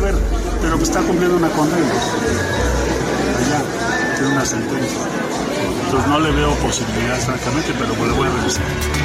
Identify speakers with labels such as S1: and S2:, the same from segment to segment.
S1: Ver, pero que está cumpliendo una condena. Allá, tiene una sentencia. Entonces no le veo posibilidad, francamente, pero le voy a revisar.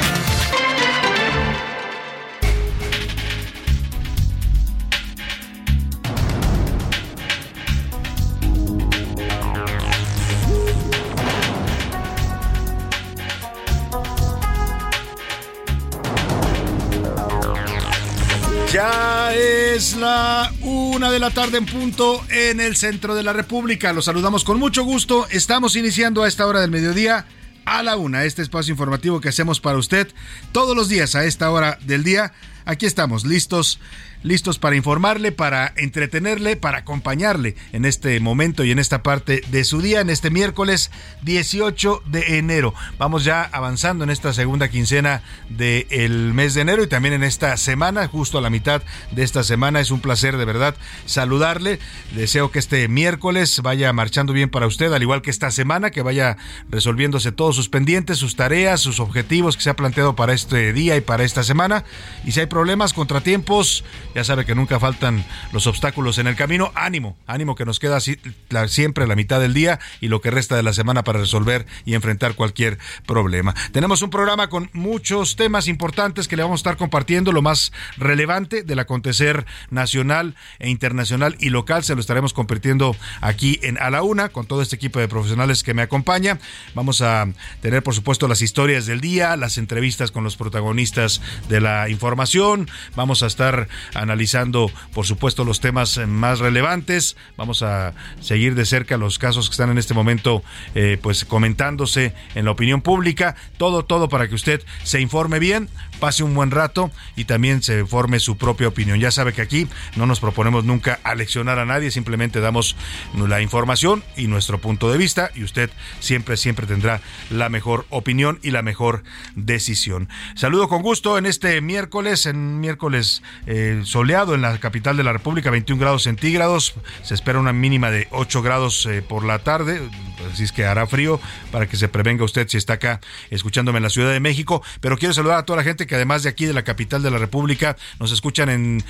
S2: La una de la tarde en punto en el centro de la República. Los saludamos con mucho gusto. Estamos iniciando a esta hora del mediodía a la una, este espacio informativo que hacemos para usted todos los días a esta hora del día. Aquí estamos, listos listos para informarle, para entretenerle, para acompañarle en este momento y en esta parte de su día, en este miércoles 18 de enero. Vamos ya avanzando en esta segunda quincena del mes de enero y también en esta semana, justo a la mitad de esta semana. Es un placer de verdad saludarle. Deseo que este miércoles vaya marchando bien para usted, al igual que esta semana, que vaya resolviéndose todos sus pendientes, sus tareas, sus objetivos que se ha planteado para este día y para esta semana. Y si hay problemas, contratiempos, ya sabe que nunca faltan los obstáculos en el camino. Ánimo, ánimo que nos queda siempre la mitad del día y lo que resta de la semana para resolver y enfrentar cualquier problema. Tenemos un programa con muchos temas importantes que le vamos a estar compartiendo. Lo más relevante del acontecer nacional e internacional y local se lo estaremos compartiendo aquí en A la Una con todo este equipo de profesionales que me acompaña. Vamos a tener, por supuesto, las historias del día, las entrevistas con los protagonistas de la información. Vamos a estar analizando, por supuesto, los temas más relevantes. Vamos a seguir de cerca los casos que están en este momento, eh, pues comentándose en la opinión pública. Todo, todo para que usted se informe bien, pase un buen rato y también se forme su propia opinión. Ya sabe que aquí no nos proponemos nunca aleccionar a nadie, simplemente damos la información y nuestro punto de vista y usted siempre, siempre tendrá la mejor opinión y la mejor decisión. Saludo con gusto en este miércoles, en miércoles eh, soleado en la capital de la República, 21 grados centígrados. Se espera una mínima de 8 grados eh, por la tarde, así es que hará frío para que se prevenga usted si está acá escuchándome en la Ciudad de México. Pero quiero saludar a toda la gente que además de aquí de la capital de la República nos escuchan en,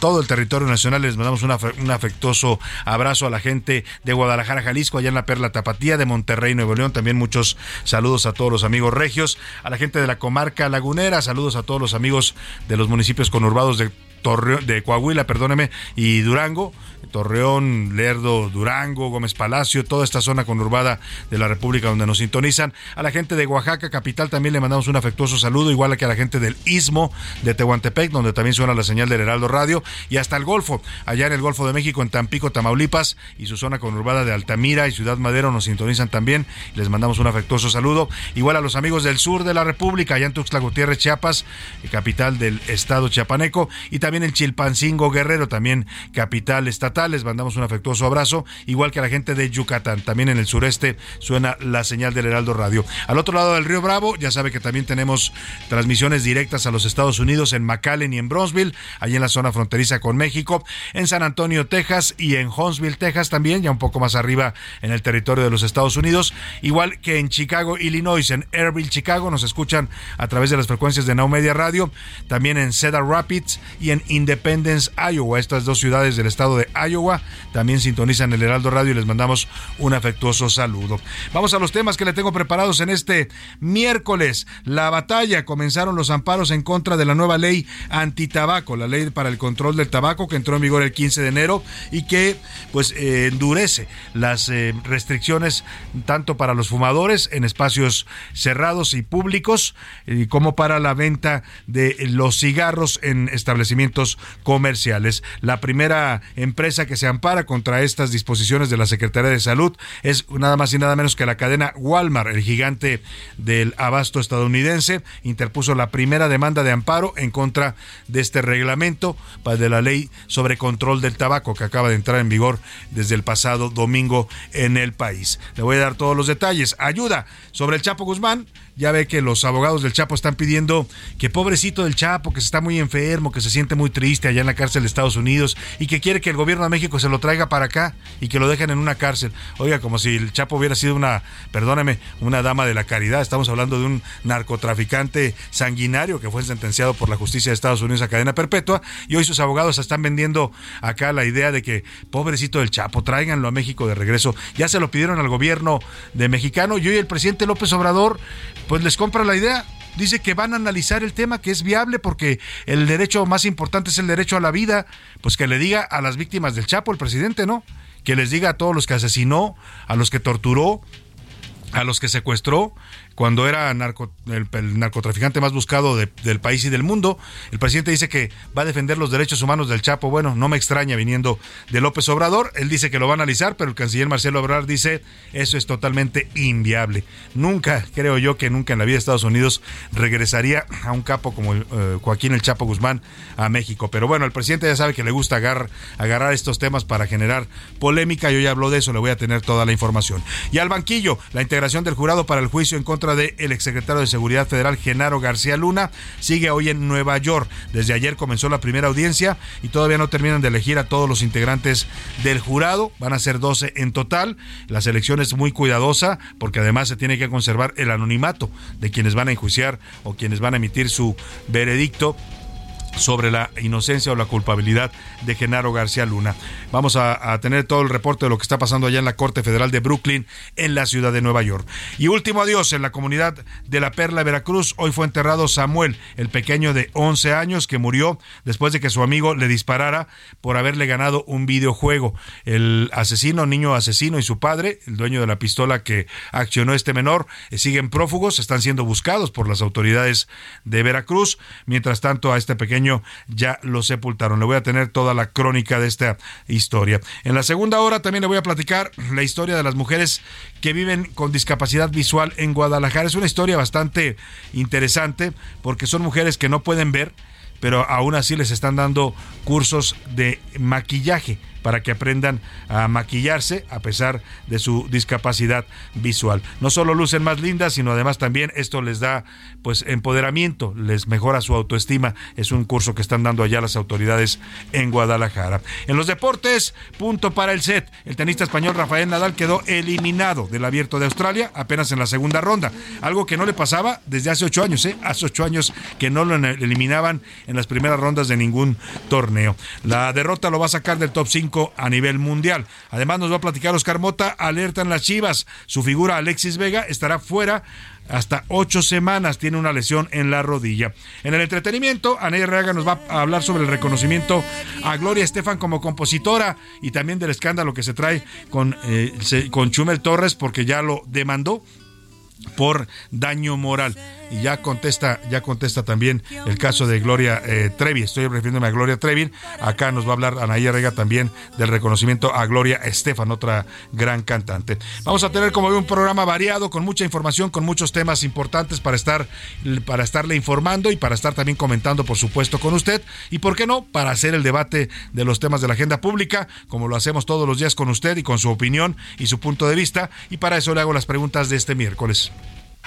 S2: todo el territorio nacional. Les mandamos un afectuoso abrazo a la gente de Guadalajara, Jalisco, allá en la Perla Tapatía, de Monterrey, Nuevo León. También muchos saludos a todos los amigos regios, a la gente de la comarca lagunera, saludos a todos los amigos de los municipios conurbados de de Coahuila, perdóneme, y Durango, Torreón, Lerdo, Durango, Gómez Palacio, toda esta zona conurbada de la República donde nos sintonizan. A la gente de Oaxaca, capital, también le mandamos un afectuoso saludo, igual que a la gente del Istmo de Tehuantepec, donde también suena la señal del Heraldo Radio, y hasta el Golfo, allá en el Golfo de México, en Tampico, Tamaulipas, y su zona conurbada de Altamira y Ciudad Madero nos sintonizan también. Les mandamos un afectuoso saludo. Igual a los amigos del sur de la República, allá en Tuxtla Gutiérrez, Chiapas, capital del estado chiapaneco, y también también en Chilpancingo Guerrero, también capital estatal. Les mandamos un afectuoso abrazo, igual que a la gente de Yucatán. También en el sureste suena la señal del Heraldo Radio. Al otro lado del Río Bravo, ya sabe que también tenemos transmisiones directas a los Estados Unidos en McAllen y en Bronzeville, allí en la zona fronteriza con México, en San Antonio, Texas y en Huntsville, Texas también, ya un poco más arriba en el territorio de los Estados Unidos, igual que en Chicago, Illinois, en Airville, Chicago, nos escuchan a través de las frecuencias de Now Media Radio, también en Cedar Rapids y en Independence, Iowa, estas dos ciudades del estado de Iowa, también sintonizan el Heraldo Radio y les mandamos un afectuoso saludo. Vamos a los temas que le tengo preparados en este miércoles. La batalla, comenzaron los amparos en contra de la nueva ley antitabaco, la ley para el control del tabaco que entró en vigor el 15 de enero y que pues eh, endurece las eh, restricciones tanto para los fumadores en espacios cerrados y públicos eh, como para la venta de los cigarros en establecimientos comerciales. La primera empresa que se ampara contra estas disposiciones de la Secretaría de Salud es nada más y nada menos que la cadena Walmart, el gigante del abasto estadounidense, interpuso la primera demanda de amparo en contra de este reglamento de la ley sobre control del tabaco que acaba de entrar en vigor desde el pasado domingo en el país. Le voy a dar todos los detalles. Ayuda sobre el Chapo Guzmán ya ve que los abogados del Chapo están pidiendo que pobrecito del Chapo, que se está muy enfermo, que se siente muy triste allá en la cárcel de Estados Unidos y que quiere que el gobierno de México se lo traiga para acá y que lo dejen en una cárcel. Oiga, como si el Chapo hubiera sido una, perdóneme, una dama de la caridad. Estamos hablando de un narcotraficante sanguinario que fue sentenciado por la justicia de Estados Unidos a cadena perpetua y hoy sus abogados están vendiendo acá la idea de que pobrecito del Chapo, tráiganlo a México de regreso. Ya se lo pidieron al gobierno de mexicano y hoy el presidente López Obrador pues les compra la idea. Dice que van a analizar el tema, que es viable porque el derecho más importante es el derecho a la vida. Pues que le diga a las víctimas del Chapo, el presidente, ¿no? Que les diga a todos los que asesinó, a los que torturó, a los que secuestró, cuando era el, narcotraficante más buscado del país y del mundo. El presidente dice que va a defender los derechos humanos del Chapo. Bueno, no me extraña viniendo de López Obrador. Él dice que lo va a analizar, pero el canciller Marcelo Obrador dice eso es totalmente inviable. Nunca, creo yo que nunca en la vida de Estados Unidos regresaría a un capo como eh, Joaquín el Chapo Guzmán a México. Pero bueno, el presidente ya sabe que le gusta agarrar, agarrar estos temas para generar polémica. Yo ya hablo de eso, le voy a tener toda la información. Y al banquillo, la integración del jurado para el juicio en contra del el exsecretario de Seguridad Federal Genaro García Luna sigue hoy en Nueva York. Desde ayer comenzó la primera audiencia y todavía no terminan de elegir a todos los integrantes del jurado. Van a ser 12 en total. La selección es muy cuidadosa porque además se tiene que conservar el anonimato de quienes van a enjuiciar o quienes van a emitir su veredicto sobre la inocencia o la culpabilidad de Genaro García Luna. Vamos a, tener todo el reporte de lo que está pasando allá en la Corte Federal de Brooklyn, en la ciudad de Nueva York. Y último adiós, en la comunidad de La Perla, Veracruz, hoy fue enterrado Samuel, el pequeño de 11 años que murió después de que su amigo le disparara por haberle ganado un videojuego. El asesino, niño asesino y su padre, el dueño de la pistola que accionó este menor, eh, siguen prófugos, están siendo buscados por las autoridades de Veracruz. Mientras tanto, a este pequeño ya lo sepultaron. Le voy a tener toda la crónica de esta historia. En la segunda hora también le voy a platicar la historia de las mujeres que viven con discapacidad visual en Guadalajara. Es una historia bastante interesante porque son mujeres que no pueden ver, pero aún así les están dando cursos de maquillaje para que aprendan a maquillarse a pesar de su discapacidad visual. No solo lucen más lindas, sino además también esto les da pues empoderamiento, les mejora su autoestima. Es un curso que están dando allá las autoridades en Guadalajara. En los deportes, punto para el set. El tenista español Rafael Nadal quedó eliminado del Abierto de Australia apenas en la segunda ronda, algo que no le pasaba desde hace ocho años, ¿eh? Hace ocho años que no lo eliminaban en las primeras rondas de ningún torneo. La derrota lo va a sacar del top 5 a nivel mundial. Además nos va a platicar Oscar Mota, alerta en las Chivas. Su figura Alexis Vega estará fuera hasta ocho semanas. Tiene una lesión en la rodilla. En el entretenimiento, Aney Reaga nos va a hablar sobre el reconocimiento a Gloria Estefan como compositora y también del escándalo que se trae con, eh, con Chumel Torres porque ya lo demandó por daño moral. Y ya contesta, ya contesta también el caso de Gloria eh, Trevi. Estoy refiriéndome a Gloria Trevi. Acá nos va a hablar Anaí Rega también del reconocimiento a Gloria Estefan, otra gran cantante. Vamos a tener como un programa variado, con mucha información, con muchos temas importantes para estar, para estarle informando y para estar también comentando, por supuesto, con usted. Y por qué no, para hacer el debate de los temas de la agenda pública, como lo hacemos todos los días con usted y con su opinión y su punto de vista. Y para eso le hago las preguntas de este miércoles.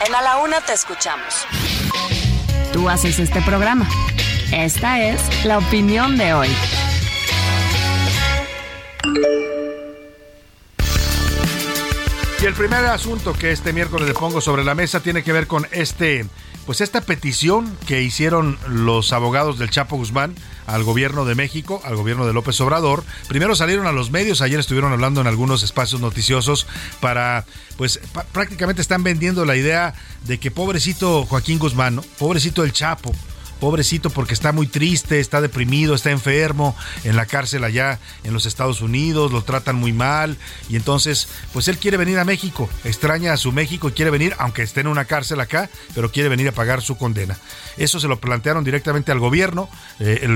S3: En A la Una te escuchamos.
S4: Tú haces este programa. Esta es la opinión de hoy.
S2: Y el primer asunto que este miércoles le pongo sobre la mesa tiene que ver con este, pues esta petición que hicieron los abogados del Chapo Guzmán al gobierno de México, al gobierno de López Obrador. Primero salieron a los medios, ayer estuvieron hablando en algunos espacios noticiosos para, pues prácticamente están vendiendo la idea de que pobrecito Joaquín Guzmán, pobrecito el Chapo, pobrecito porque está muy triste, está deprimido, está enfermo en la cárcel allá en los Estados Unidos, lo tratan muy mal y entonces pues él quiere venir a México, extraña a su México y quiere venir, aunque esté en una cárcel acá, pero quiere venir a pagar su condena. Eso se lo plantearon directamente al gobierno, eh,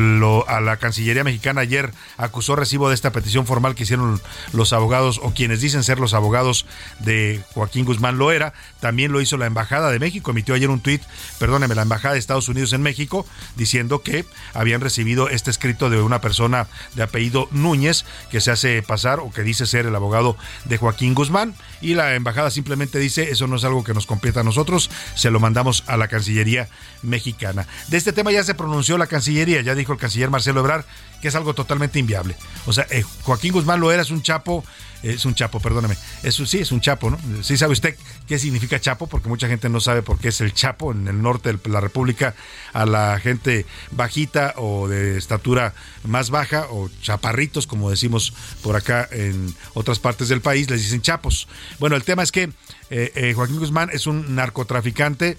S2: a la Cancillería mexicana ayer acusó recibo de esta petición formal que hicieron los abogados o quienes dicen ser los abogados de Joaquín Guzmán Loera, también lo hizo la Embajada de México, emitió ayer un tuit, perdóneme, la Embajada de Estados Unidos en México, diciendo que habían recibido este escrito de una persona de apellido Núñez que se hace pasar o que dice ser el abogado de Joaquín Guzmán y la embajada simplemente dice eso no es algo que nos compete a nosotros, se lo mandamos a la Cancillería mexicana. De este tema ya se pronunció la Cancillería, ya dijo el canciller Marcelo Ebrard que es algo totalmente inviable. O sea, eh, Joaquín Guzmán lo era, es un chapo es un chapo, perdóname. Eso sí, es un chapo, ¿no? Sí sabe usted qué significa chapo, porque mucha gente no sabe por qué es el chapo en el norte de la República a la gente bajita o de estatura más baja o chaparritos, como decimos por acá en otras partes del país, les dicen chapos. Bueno, el tema es que eh, eh, Joaquín Guzmán es un narcotraficante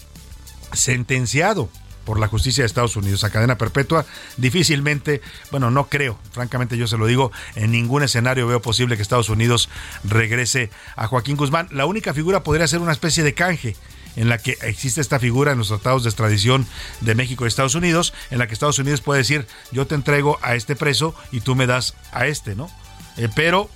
S2: sentenciado por la justicia de Estados Unidos a cadena perpetua, difícilmente, bueno, no creo, francamente yo se lo digo, en ningún escenario veo posible que Estados Unidos regrese a Joaquín Guzmán. La única figura podría ser una especie de canje en la que existe esta figura en los tratados de extradición de México y Estados Unidos, en la que Estados Unidos puede decir, yo te entrego a este preso y tú me das a este, ¿no? Eh, pero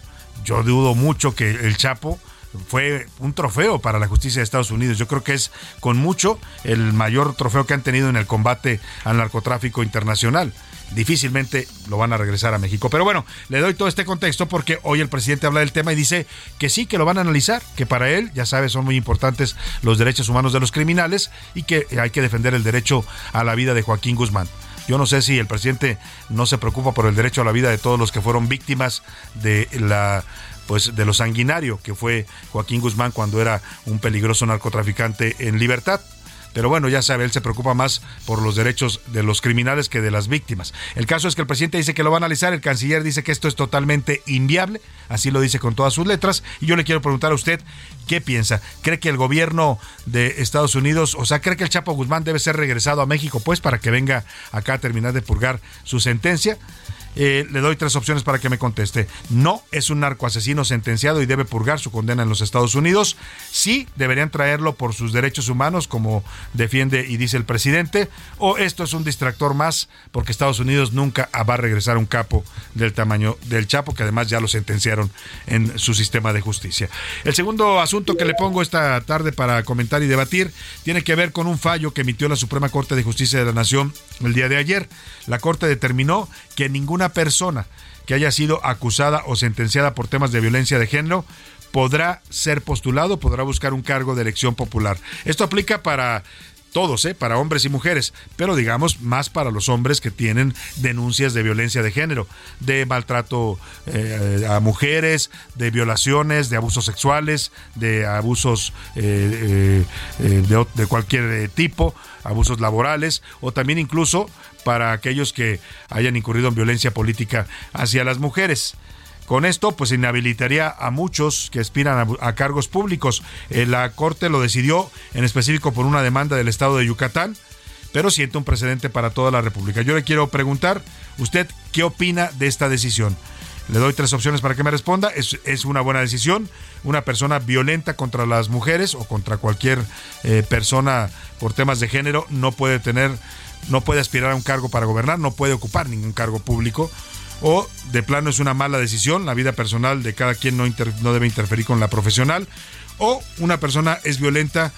S2: yo dudo mucho que el Chapo fue un trofeo para la justicia de Estados Unidos. Yo creo que es con mucho el mayor trofeo que han tenido en el combate al narcotráfico internacional. Difícilmente lo van a regresar a México. Pero bueno, le doy todo este contexto porque hoy el presidente habla del tema y dice que sí, que lo van a analizar, que para él, ya sabe, son muy importantes los derechos humanos de los criminales y que hay que defender el derecho a la vida de Joaquín Guzmán. Yo no sé si el presidente no se preocupa por el derecho a la vida de todos los que fueron víctimas de la pues de lo sanguinario que fue Joaquín Guzmán cuando era un peligroso narcotraficante en libertad. Pero bueno, ya sabe, él se preocupa más por los derechos de los criminales que de las víctimas. El caso es que el presidente dice que lo va a analizar, el canciller dice que esto es totalmente inviable, así lo dice con todas sus letras, y yo le quiero preguntar a usted, ¿qué piensa? ¿Cree que el gobierno de Estados Unidos, o sea, cree que el Chapo Guzmán debe ser regresado a México, pues, para que venga acá a terminar de purgar su sentencia? Eh, le doy tres opciones para que me conteste. No es un narco asesino sentenciado y debe purgar su condena en los Estados Unidos. Sí, deberían traerlo por sus derechos humanos, como defiende y dice el presidente. O esto es un distractor más, porque Estados Unidos nunca va a regresar un capo del tamaño del Chapo, que además ya lo sentenciaron en su sistema de justicia. El segundo asunto que le pongo esta tarde para comentar y debatir tiene que ver con un fallo que emitió la Suprema Corte de Justicia de la Nación el día de ayer. La Corte determinó que ninguna persona que haya sido acusada o sentenciada por temas de violencia de género podrá ser postulado, podrá buscar un cargo de elección popular. Esto aplica para todos, ¿eh? para hombres y mujeres, pero digamos más para los hombres que tienen denuncias de violencia de género, de maltrato eh, a mujeres, de violaciones, de abusos sexuales, de abusos eh, de, de, cualquier tipo, abusos laborales, o también incluso para aquellos que hayan incurrido en violencia política hacia las mujeres. Con esto, pues inhabilitaría a muchos que aspiran a, cargos públicos. Eh, la Corte lo decidió en específico por una demanda del Estado de Yucatán, pero siente un precedente para toda la República. Yo le quiero preguntar, ¿usted qué opina de esta decisión? Le doy tres opciones para que me responda. Es, es una buena decisión. Una persona violenta contra las mujeres o contra cualquier eh, persona por temas de género no puede tener, no puede aspirar a un cargo para gobernar, no puede ocupar ningún cargo público. O de plano es una mala decisión, la vida personal de cada quien no, debe interferir con la profesional. O una persona es violenta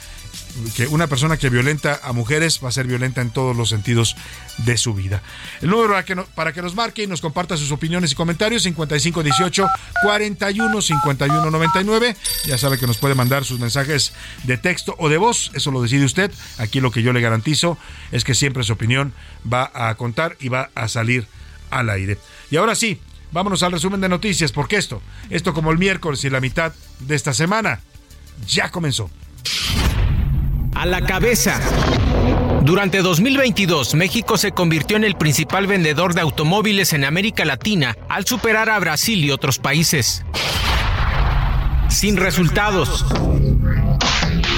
S2: que una persona que violenta a mujeres va a ser violenta en todos los sentidos de su vida. El número para que, nos marque y nos comparta sus opiniones y comentarios, 5518 41 51 99. Ya sabe que nos puede mandar sus mensajes de texto o de voz, eso lo decide usted. Aquí lo que yo le garantizo es que siempre su opinión va a contar y va a salir al aire. Y ahora sí, vámonos al resumen de noticias, porque esto, esto como el miércoles y la mitad de esta semana, ya comenzó
S5: a la cabeza. Durante 2022, México se convirtió en el principal vendedor de automóviles en América Latina al superar a Brasil y otros países. Sin resultados.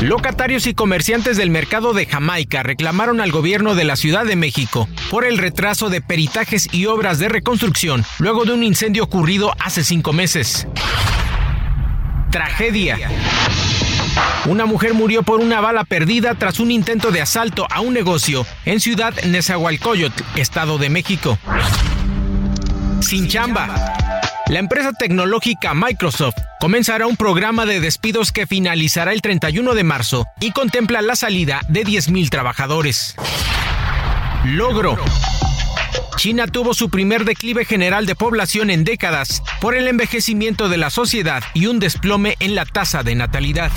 S5: Locatarios y comerciantes del mercado de Jamaica reclamaron al gobierno de la Ciudad de México por el retraso de peritajes y obras de reconstrucción luego de un incendio ocurrido hace cinco meses. Tragedia. Una mujer murió por una bala perdida tras un intento de asalto a un negocio en Ciudad Nezahualcóyotl, Estado de México. Sin chamba. La empresa tecnológica Microsoft comenzará un programa de despidos que finalizará el 31 de marzo y contempla la salida de 10.000 trabajadores. Logro. China tuvo su primer declive general de población en décadas por el envejecimiento de la sociedad y un desplome en la tasa de natalidad.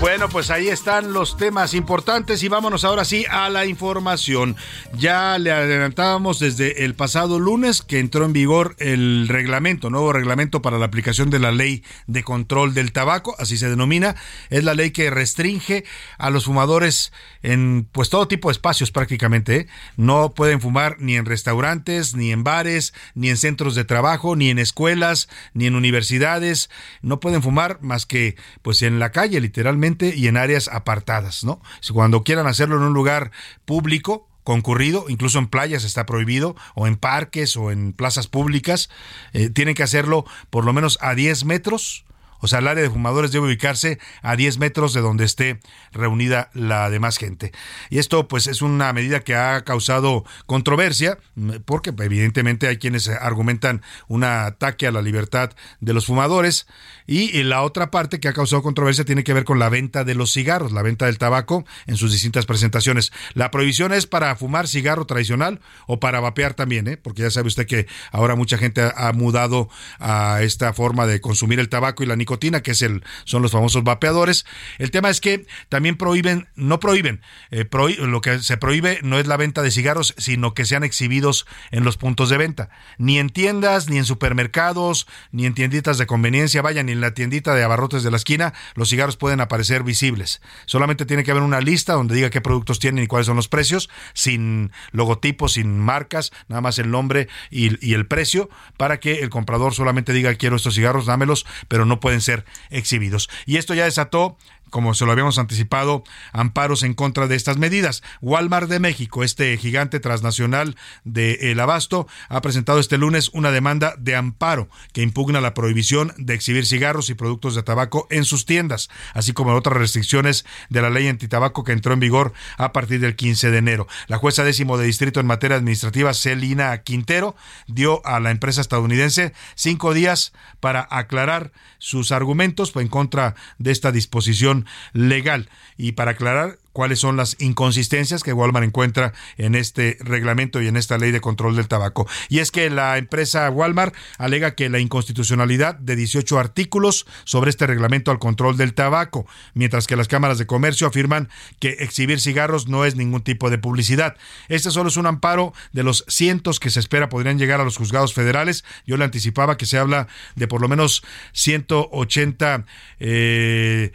S2: Bueno, pues ahí están los temas importantes y vámonos ahora sí a la información. Ya le adelantábamos desde el pasado lunes que entró en vigor el reglamento, nuevo reglamento para la aplicación de la ley de control del tabaco, así se denomina. Es la ley que restringe a los fumadores en pues todo tipo de espacios prácticamente. ¿eh? No pueden fumar ni en restaurantes, ni en bares, ni en centros de trabajo, ni en escuelas, ni en universidades. No pueden fumar más que pues en la calle literalmente y en áreas apartadas, ¿no? Cuando quieran hacerlo en un lugar público, concurrido, incluso en playas está prohibido, o en parques o en plazas públicas, eh, tienen que hacerlo por lo menos a 10 metros o sea, el área de fumadores debe ubicarse a 10 metros de donde esté reunida la demás gente. Y esto pues es una medida que ha causado controversia, porque evidentemente hay quienes argumentan un ataque a la libertad de los fumadores. Y la otra parte que ha causado controversia tiene que ver con la venta de los cigarros, la venta del tabaco en sus distintas presentaciones. La prohibición es para fumar cigarro tradicional o para vapear también, ¿eh? porque ya sabe usted que ahora mucha gente ha mudado a esta forma de consumir el tabaco y la nicotina, que es el, son los famosos vapeadores. El tema es que también prohíben, no prohíben, eh, lo que se prohíbe no es la venta de cigarros, sino que sean exhibidos en los puntos de venta. Ni en tiendas, ni en supermercados, ni en tienditas de conveniencia, vayan, ni en la tiendita de abarrotes de la esquina, los cigarros pueden aparecer visibles. Solamente tiene que haber una lista donde diga qué productos tienen y cuáles son los precios, sin logotipos, sin marcas, nada más el nombre y el precio, para que el comprador solamente diga quiero estos cigarros, dámelos, pero no pueden ser exhibidos. Y esto ya desató como se lo habíamos anticipado, amparos en contra de estas medidas. Walmart de México, este gigante transnacional del abasto, ha presentado este lunes una demanda de amparo que impugna la prohibición de exhibir cigarros y productos de tabaco en sus tiendas, así como otras restricciones de la ley antitabaco que entró en vigor a partir del 15 de enero. La jueza décimo de distrito en materia administrativa, Celina Quintero, dio a la empresa estadounidense cinco días para aclarar sus argumentos en contra de esta disposición legal. Y para aclarar cuáles son las inconsistencias que Walmart encuentra en este reglamento y en esta ley de control del tabaco. Y es que la empresa Walmart alega que la inconstitucionalidad de 18 artículos sobre este reglamento al control del tabaco, mientras que las cámaras de comercio afirman que exhibir cigarros no es ningún tipo de publicidad. Este solo es un amparo de los cientos que se espera podrían llegar a los juzgados federales. Yo le anticipaba que se habla de por lo menos 180 eh,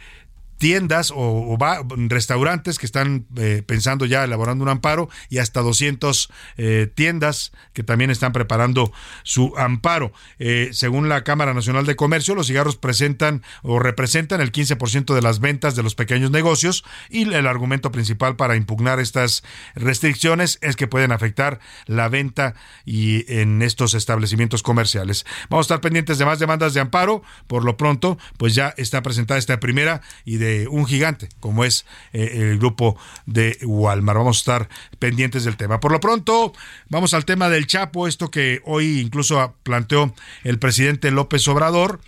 S2: tiendas o, restaurantes que están eh, pensando ya elaborando un amparo y hasta 200 eh, tiendas que también están preparando su amparo. Eh, según la Cámara Nacional de Comercio, los cigarros presentan o representan el 15% de las ventas de los pequeños negocios y el argumento principal para impugnar estas restricciones es que pueden afectar la venta y en estos establecimientos comerciales. Vamos a estar pendientes de más demandas de amparo. Por lo pronto, pues ya está presentada esta primera y de un gigante como es eh, el grupo de Walmart. Vamos a estar pendientes del tema. Por lo pronto, vamos al tema del Chapo, esto que hoy incluso planteó el presidente López Obrador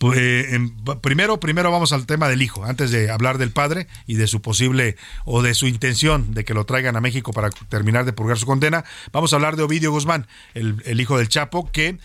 S2: pues, eh, primero, primero vamos al tema del hijo, antes de hablar del padre y de su posible o de su intención de que lo traigan a México para terminar de purgar su condena. Vamos a hablar de Ovidio Guzmán, el, hijo del Chapo, que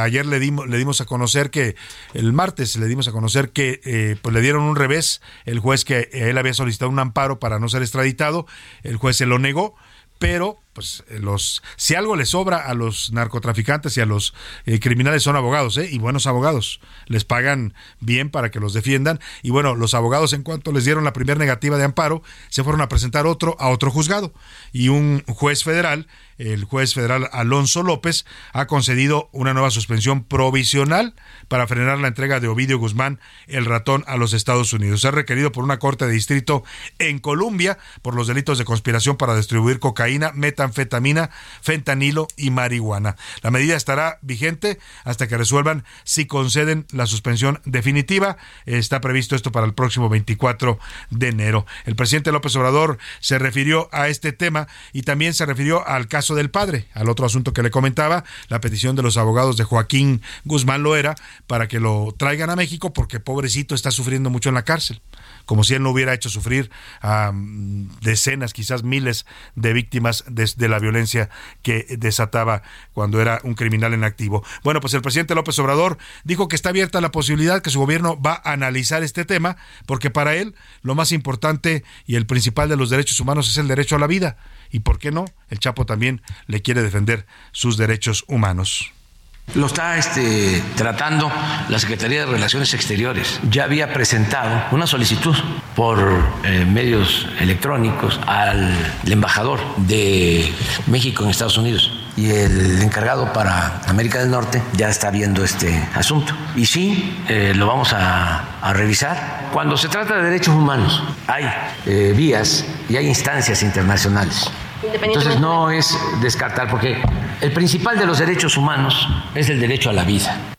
S2: ayer le dimos, le dimos a conocer que, el martes le dimos a conocer que eh, pues le dieron un revés, el juez que él había solicitado un amparo para no ser extraditado, el juez se lo negó pero pues eh, los si algo le sobra a los narcotraficantes y a los eh, criminales son abogados, ¿eh? y buenos abogados, les pagan bien para que los defiendan y bueno, los abogados en cuanto les dieron la primera negativa de amparo, se fueron a presentar otro a otro juzgado y un juez federal el juez federal Alonso López ha concedido una nueva suspensión provisional para frenar la entrega de Ovidio Guzmán, el ratón, a los Estados Unidos. Es requerido por una corte de distrito en Colombia por los delitos de conspiración para distribuir cocaína, metanfetamina, fentanilo y marihuana. La medida estará vigente hasta que resuelvan si conceden la suspensión definitiva. Está previsto esto para el próximo 24 de enero. El presidente López Obrador se refirió a este tema y también se refirió al caso del padre, al otro asunto que le comentaba, la petición de los abogados de Joaquín Guzmán Loera para que lo traigan a México porque pobrecito está sufriendo mucho en la cárcel, como si él no hubiera hecho sufrir a mm, decenas, quizás miles de víctimas de, la violencia que desataba cuando era un criminal en activo. Bueno, pues el presidente López Obrador dijo que está abierta la posibilidad que su gobierno va a analizar este tema porque para él lo más importante y el principal de los derechos humanos es el derecho a la vida y por qué no, el Chapo también le quiere defender sus derechos humanos.
S6: Lo está este, tratando la Secretaría de Relaciones Exteriores. Ya había presentado una solicitud por eh, medios electrónicos al embajador de México en Estados Unidos y el encargado para América del Norte ya está viendo este asunto. Y sí, eh, lo vamos a, a, revisar. Cuando se trata de derechos humanos, hay eh, vías y hay instancias internacionales entonces no es descartar, porque el principal de los derechos humanos es el derecho a la vida.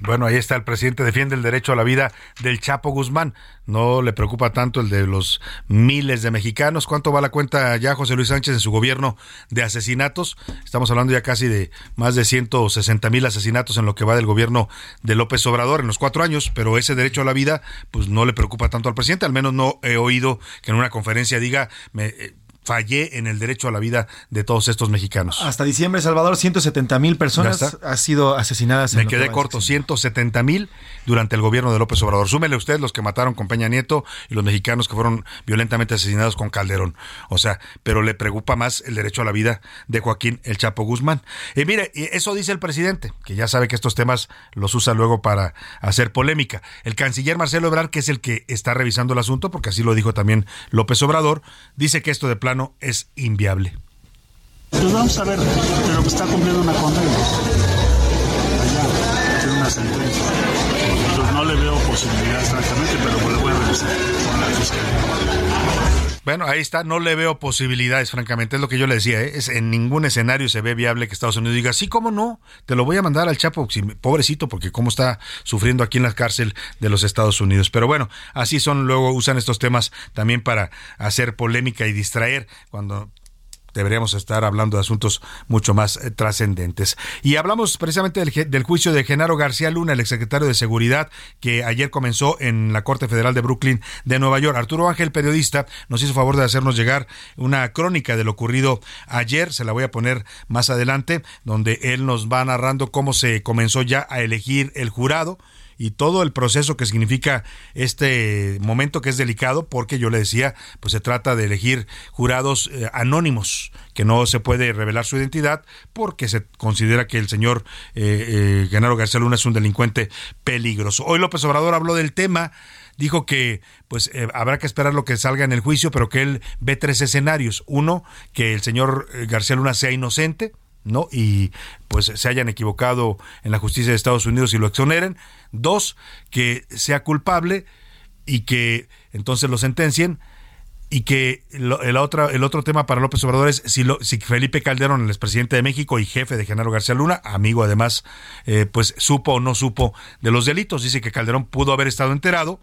S2: Bueno, ahí está, el presidente defiende el derecho a la vida del Chapo Guzmán. No le preocupa tanto el de los miles de mexicanos. ¿Cuánto va la cuenta ya José Luis Sánchez en su gobierno de asesinatos? Estamos hablando ya casi de más de 160 mil asesinatos en lo que va del gobierno de López Obrador en los cuatro años, pero ese derecho a la vida pues no le preocupa tanto al presidente. Al menos no he oído que en una conferencia diga... Me, eh, fallé en el derecho a la vida de todos estos mexicanos.
S7: Hasta diciembre, Salvador, 170 mil personas han sido asesinadas.
S2: Me quedé corto, 170 mil durante el gobierno de López Obrador. Súmele usted los que mataron con Peña Nieto y los mexicanos que fueron violentamente asesinados con Calderón. O sea, pero le preocupa más el derecho a la vida de Joaquín El Chapo Guzmán. Y mire, eso dice el presidente, que ya sabe que estos temas los usa luego para hacer polémica. El canciller Marcelo Ebrard, que es el que está revisando el asunto, porque así lo dijo también López Obrador, dice que esto de plan es inviable.
S1: Pues vamos a ver, pero que está cumpliendo una condena. Allá, tiene una sentencia. Pues no le veo posibilidades, francamente, pero le voy a revisar con la fiscalía.
S2: Bueno, ahí está, no le veo posibilidades, francamente, es lo que yo le decía, ¿eh? es, en ningún escenario se ve viable que Estados Unidos diga, sí, cómo no, te lo voy a mandar al Chapo, pobrecito, porque cómo está sufriendo aquí en la cárcel de los Estados Unidos. Pero bueno, así son, luego usan estos temas también para hacer polémica y distraer cuando deberíamos estar hablando de asuntos mucho más eh, trascendentes. Y hablamos precisamente del, juicio de Genaro García Luna, el exsecretario de Seguridad, que ayer comenzó en la Corte Federal de Brooklyn de Nueva York. Arturo Ángel, periodista, nos hizo favor de hacernos llegar una crónica de lo ocurrido ayer, se la voy a poner más adelante, donde él nos va narrando cómo se comenzó ya a elegir el jurado y todo el proceso que significa este momento que es delicado, porque yo le decía, pues se trata de elegir jurados eh, anónimos, que no se puede revelar su identidad, porque se considera que el señor eh, eh, Genaro García Luna es un delincuente peligroso. Hoy López Obrador habló del tema dijo que pues eh, habrá que esperar lo que salga en el juicio, pero que él ve tres escenarios. Uno, que el señor eh, García Luna sea inocente, ¿no? Y pues se hayan equivocado en la justicia de Estados Unidos y lo exoneren. Dos, que sea culpable y que entonces lo sentencien. Y que el, otro, el otro tema para López Obrador es si, lo, si Felipe Calderón, el expresidente de México y jefe de Genaro García Luna, amigo además, eh, pues supo o no supo de los delitos. Dice que Calderón pudo haber estado enterado,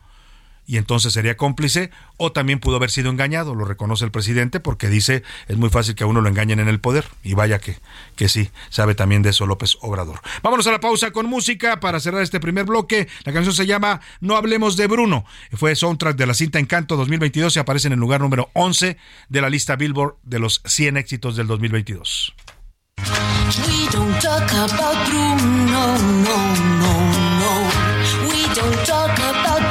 S2: y entonces sería cómplice o también pudo haber sido engañado, lo reconoce el presidente porque dice es muy fácil que a uno lo engañen en el poder y vaya que, que sí, sabe también de eso López Obrador. Vámonos a la pausa con música para cerrar este primer bloque. La canción se llama No hablemos de Bruno. Fue soundtrack de la cinta Encanto 2022 y aparece en el lugar número 11 de la lista Billboard de los 100 éxitos del 2022. We don't talk about Bruno, no, no, no. We don't talk about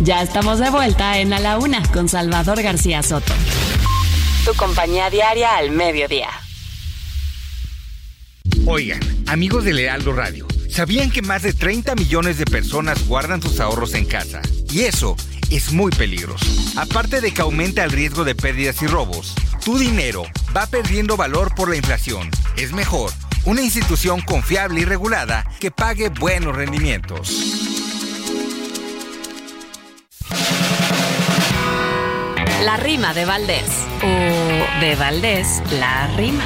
S4: Ya estamos de vuelta en A la Una con Salvador García Soto.
S3: Tu compañía diaria al mediodía.
S8: Oigan, amigos de Lealdo Radio, ¿sabían que más de 30 millones de personas guardan sus ahorros en casa? Y eso es muy peligroso. Aparte de que aumenta el riesgo de pérdidas y robos, tu dinero va perdiendo valor por la inflación. Es mejor una institución confiable y regulada que pague buenos rendimientos.
S4: La rima de Valdés. O de Valdés, la rima.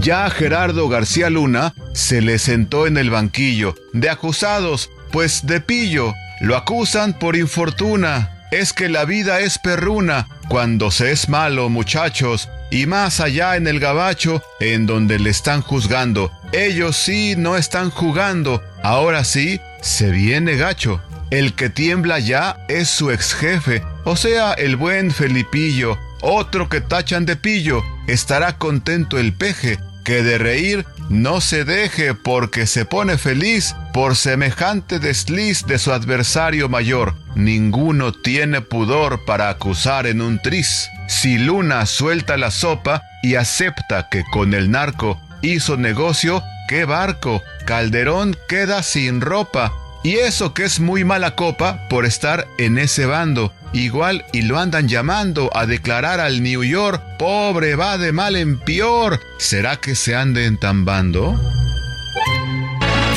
S9: Ya Gerardo García Luna se le sentó en el banquillo de acusados, pues de pillo lo acusan por infortuna. Es que la vida es perruna cuando se es malo, muchachos, y más allá en el gabacho, en donde le están juzgando. Ellos sí no están jugando, ahora sí se viene gacho. El que tiembla ya es su ex jefe, o sea, el buen Felipillo, otro que tachan de pillo. Estará contento el peje, que de reír no se deje porque se pone feliz por semejante desliz de su adversario mayor. Ninguno tiene pudor para acusar en un tris. Si Luna suelta la sopa y acepta que con el narco hizo negocio, ¡qué barco! Calderón queda sin ropa y eso que es muy mala copa por estar en ese bando. Igual y lo andan llamando a declarar al New York, pobre va de mal en peor. ¿Será que se ande entambando?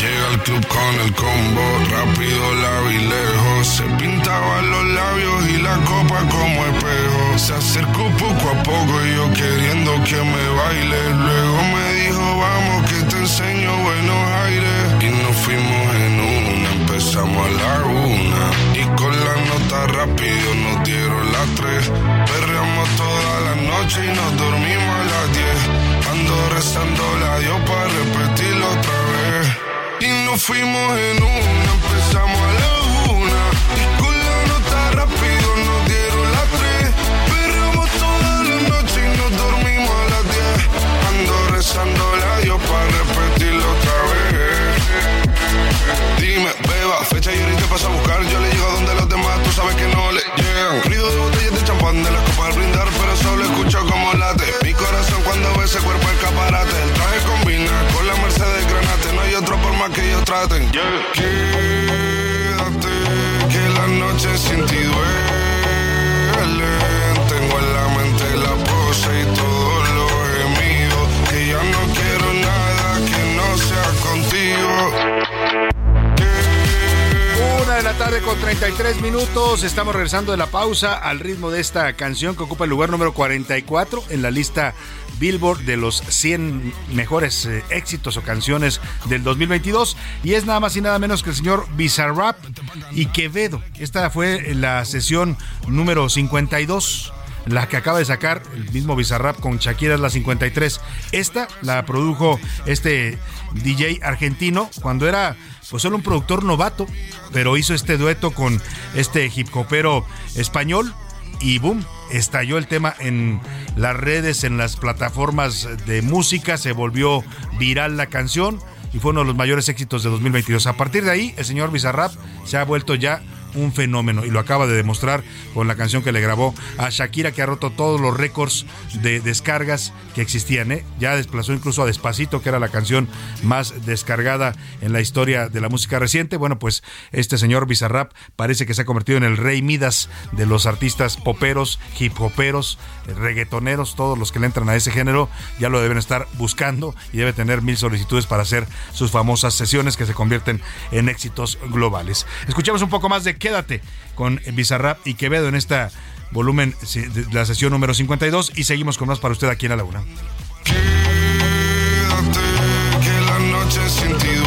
S10: Llega al club con el combo, rápido la vi lejos. Se pintaban los labios y la copa como espejo. Se acercó poco a poco y yo queriendo que me baile. Luego me dijo, vamos que te enseño buenos aires. Y nos fuimos en empezamos a la una y con la rápido nos dieron las tres. Perreamos toda la noche y nos dormimos a las diez. Ando rezando la Dios para repetirlo otra vez. Y nos fuimos en una, empezamos a la una y con la nota rápido nos dieron las tres. Perreamos toda la noche y nos dormimos a las diez. Ando rezando la Dios para repetirlo otra vez. Dime, beba, fecha y te paso a buscar. Yo le sabes que no le llegan. Frío de botellas de champán de la copa al brindar, pero solo escucho como late. Mi corazón cuando ve ese cuerpo escaparate. El traje combina con la Mercedes Granate. No hay otro por más que ellos traten. Quédate, que la noche sin ti duele.
S2: Con 33 minutos. Estamos regresando de la pausa al ritmo de esta canción que ocupa el lugar número 44 en la lista Billboard de los 100 mejores eh, éxitos o canciones del 2022 y es nada más y nada menos que el señor Bizarrap y Quevedo. Esta fue la sesión número 52 la que acaba de sacar el mismo Bizarrap con Shakira es la 53. Esta la produjo este DJ argentino cuando era pues solo un productor novato, pero hizo este dueto con este hip hopero español y boom, estalló el tema en las redes, en las plataformas de música, se volvió viral la canción y fue uno de los mayores éxitos de 2022. A partir de ahí, el señor Bizarrap se ha vuelto ya un fenómeno y lo acaba de demostrar con la canción que le grabó a Shakira que ha roto todos los récords de descargas que existían. ¿eh? Ya desplazó incluso a Despacito, que era la canción más descargada en la historia de la música reciente. Bueno, pues este señor Bizarrap parece que se ha convertido en el rey Midas de los artistas poperos, hip hoperos, reggaetoneros, todos los que le entran a ese género ya lo deben estar buscando y debe tener mil solicitudes para hacer sus famosas sesiones que se convierten en éxitos globales. Escuchamos un poco más de Quédate con Bizarrap y Quevedo en esta volumen la sesión número 52 y seguimos con más para usted aquí en la Laguna.
S10: Quédate, que la noche sin ti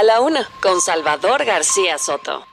S3: A la una, con Salvador García Soto.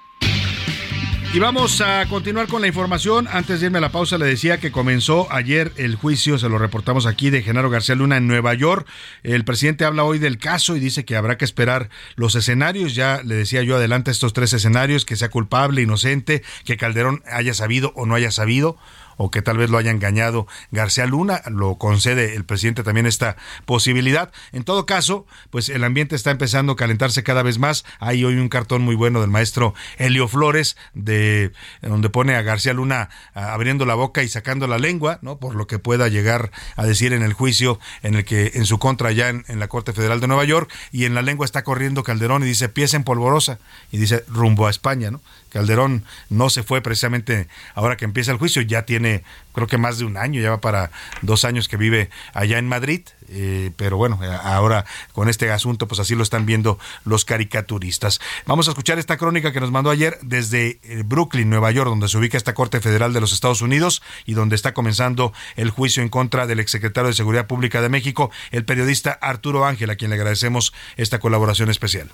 S2: Y vamos a continuar con la información. Antes de irme a la pausa, le decía que comenzó ayer el juicio, se lo reportamos aquí, de Genaro García Luna en Nueva York. El presidente habla hoy del caso y dice que habrá que esperar los escenarios. Ya le decía yo adelante estos tres escenarios, que sea culpable, inocente, que Calderón haya sabido o no haya sabido o que tal vez lo haya engañado García Luna, lo concede el presidente también esta posibilidad. En todo caso, pues el ambiente está empezando a calentarse cada vez más. Hay hoy un cartón muy bueno del maestro Helio Flores, de donde pone a García Luna abriendo la boca y sacando la lengua, ¿no? Por lo que pueda llegar a decir en el juicio en el que en su contra ya en, en la Corte Federal de Nueva York, y en la lengua está corriendo Calderón y dice pieza en polvorosa, y dice rumbo a España, ¿no? Calderón no se fue precisamente ahora que empieza el juicio, ya tiene creo que más de un año, ya va para dos años que vive allá en Madrid, eh, pero bueno, ahora con este asunto pues así lo están viendo los caricaturistas. Vamos a escuchar esta crónica que nos mandó ayer desde eh, Brooklyn, Nueva York, donde se ubica esta Corte Federal de los Estados Unidos y donde está comenzando el juicio en contra del exsecretario de Seguridad Pública de México, el periodista Arturo Ángel, a quien le agradecemos esta colaboración especial.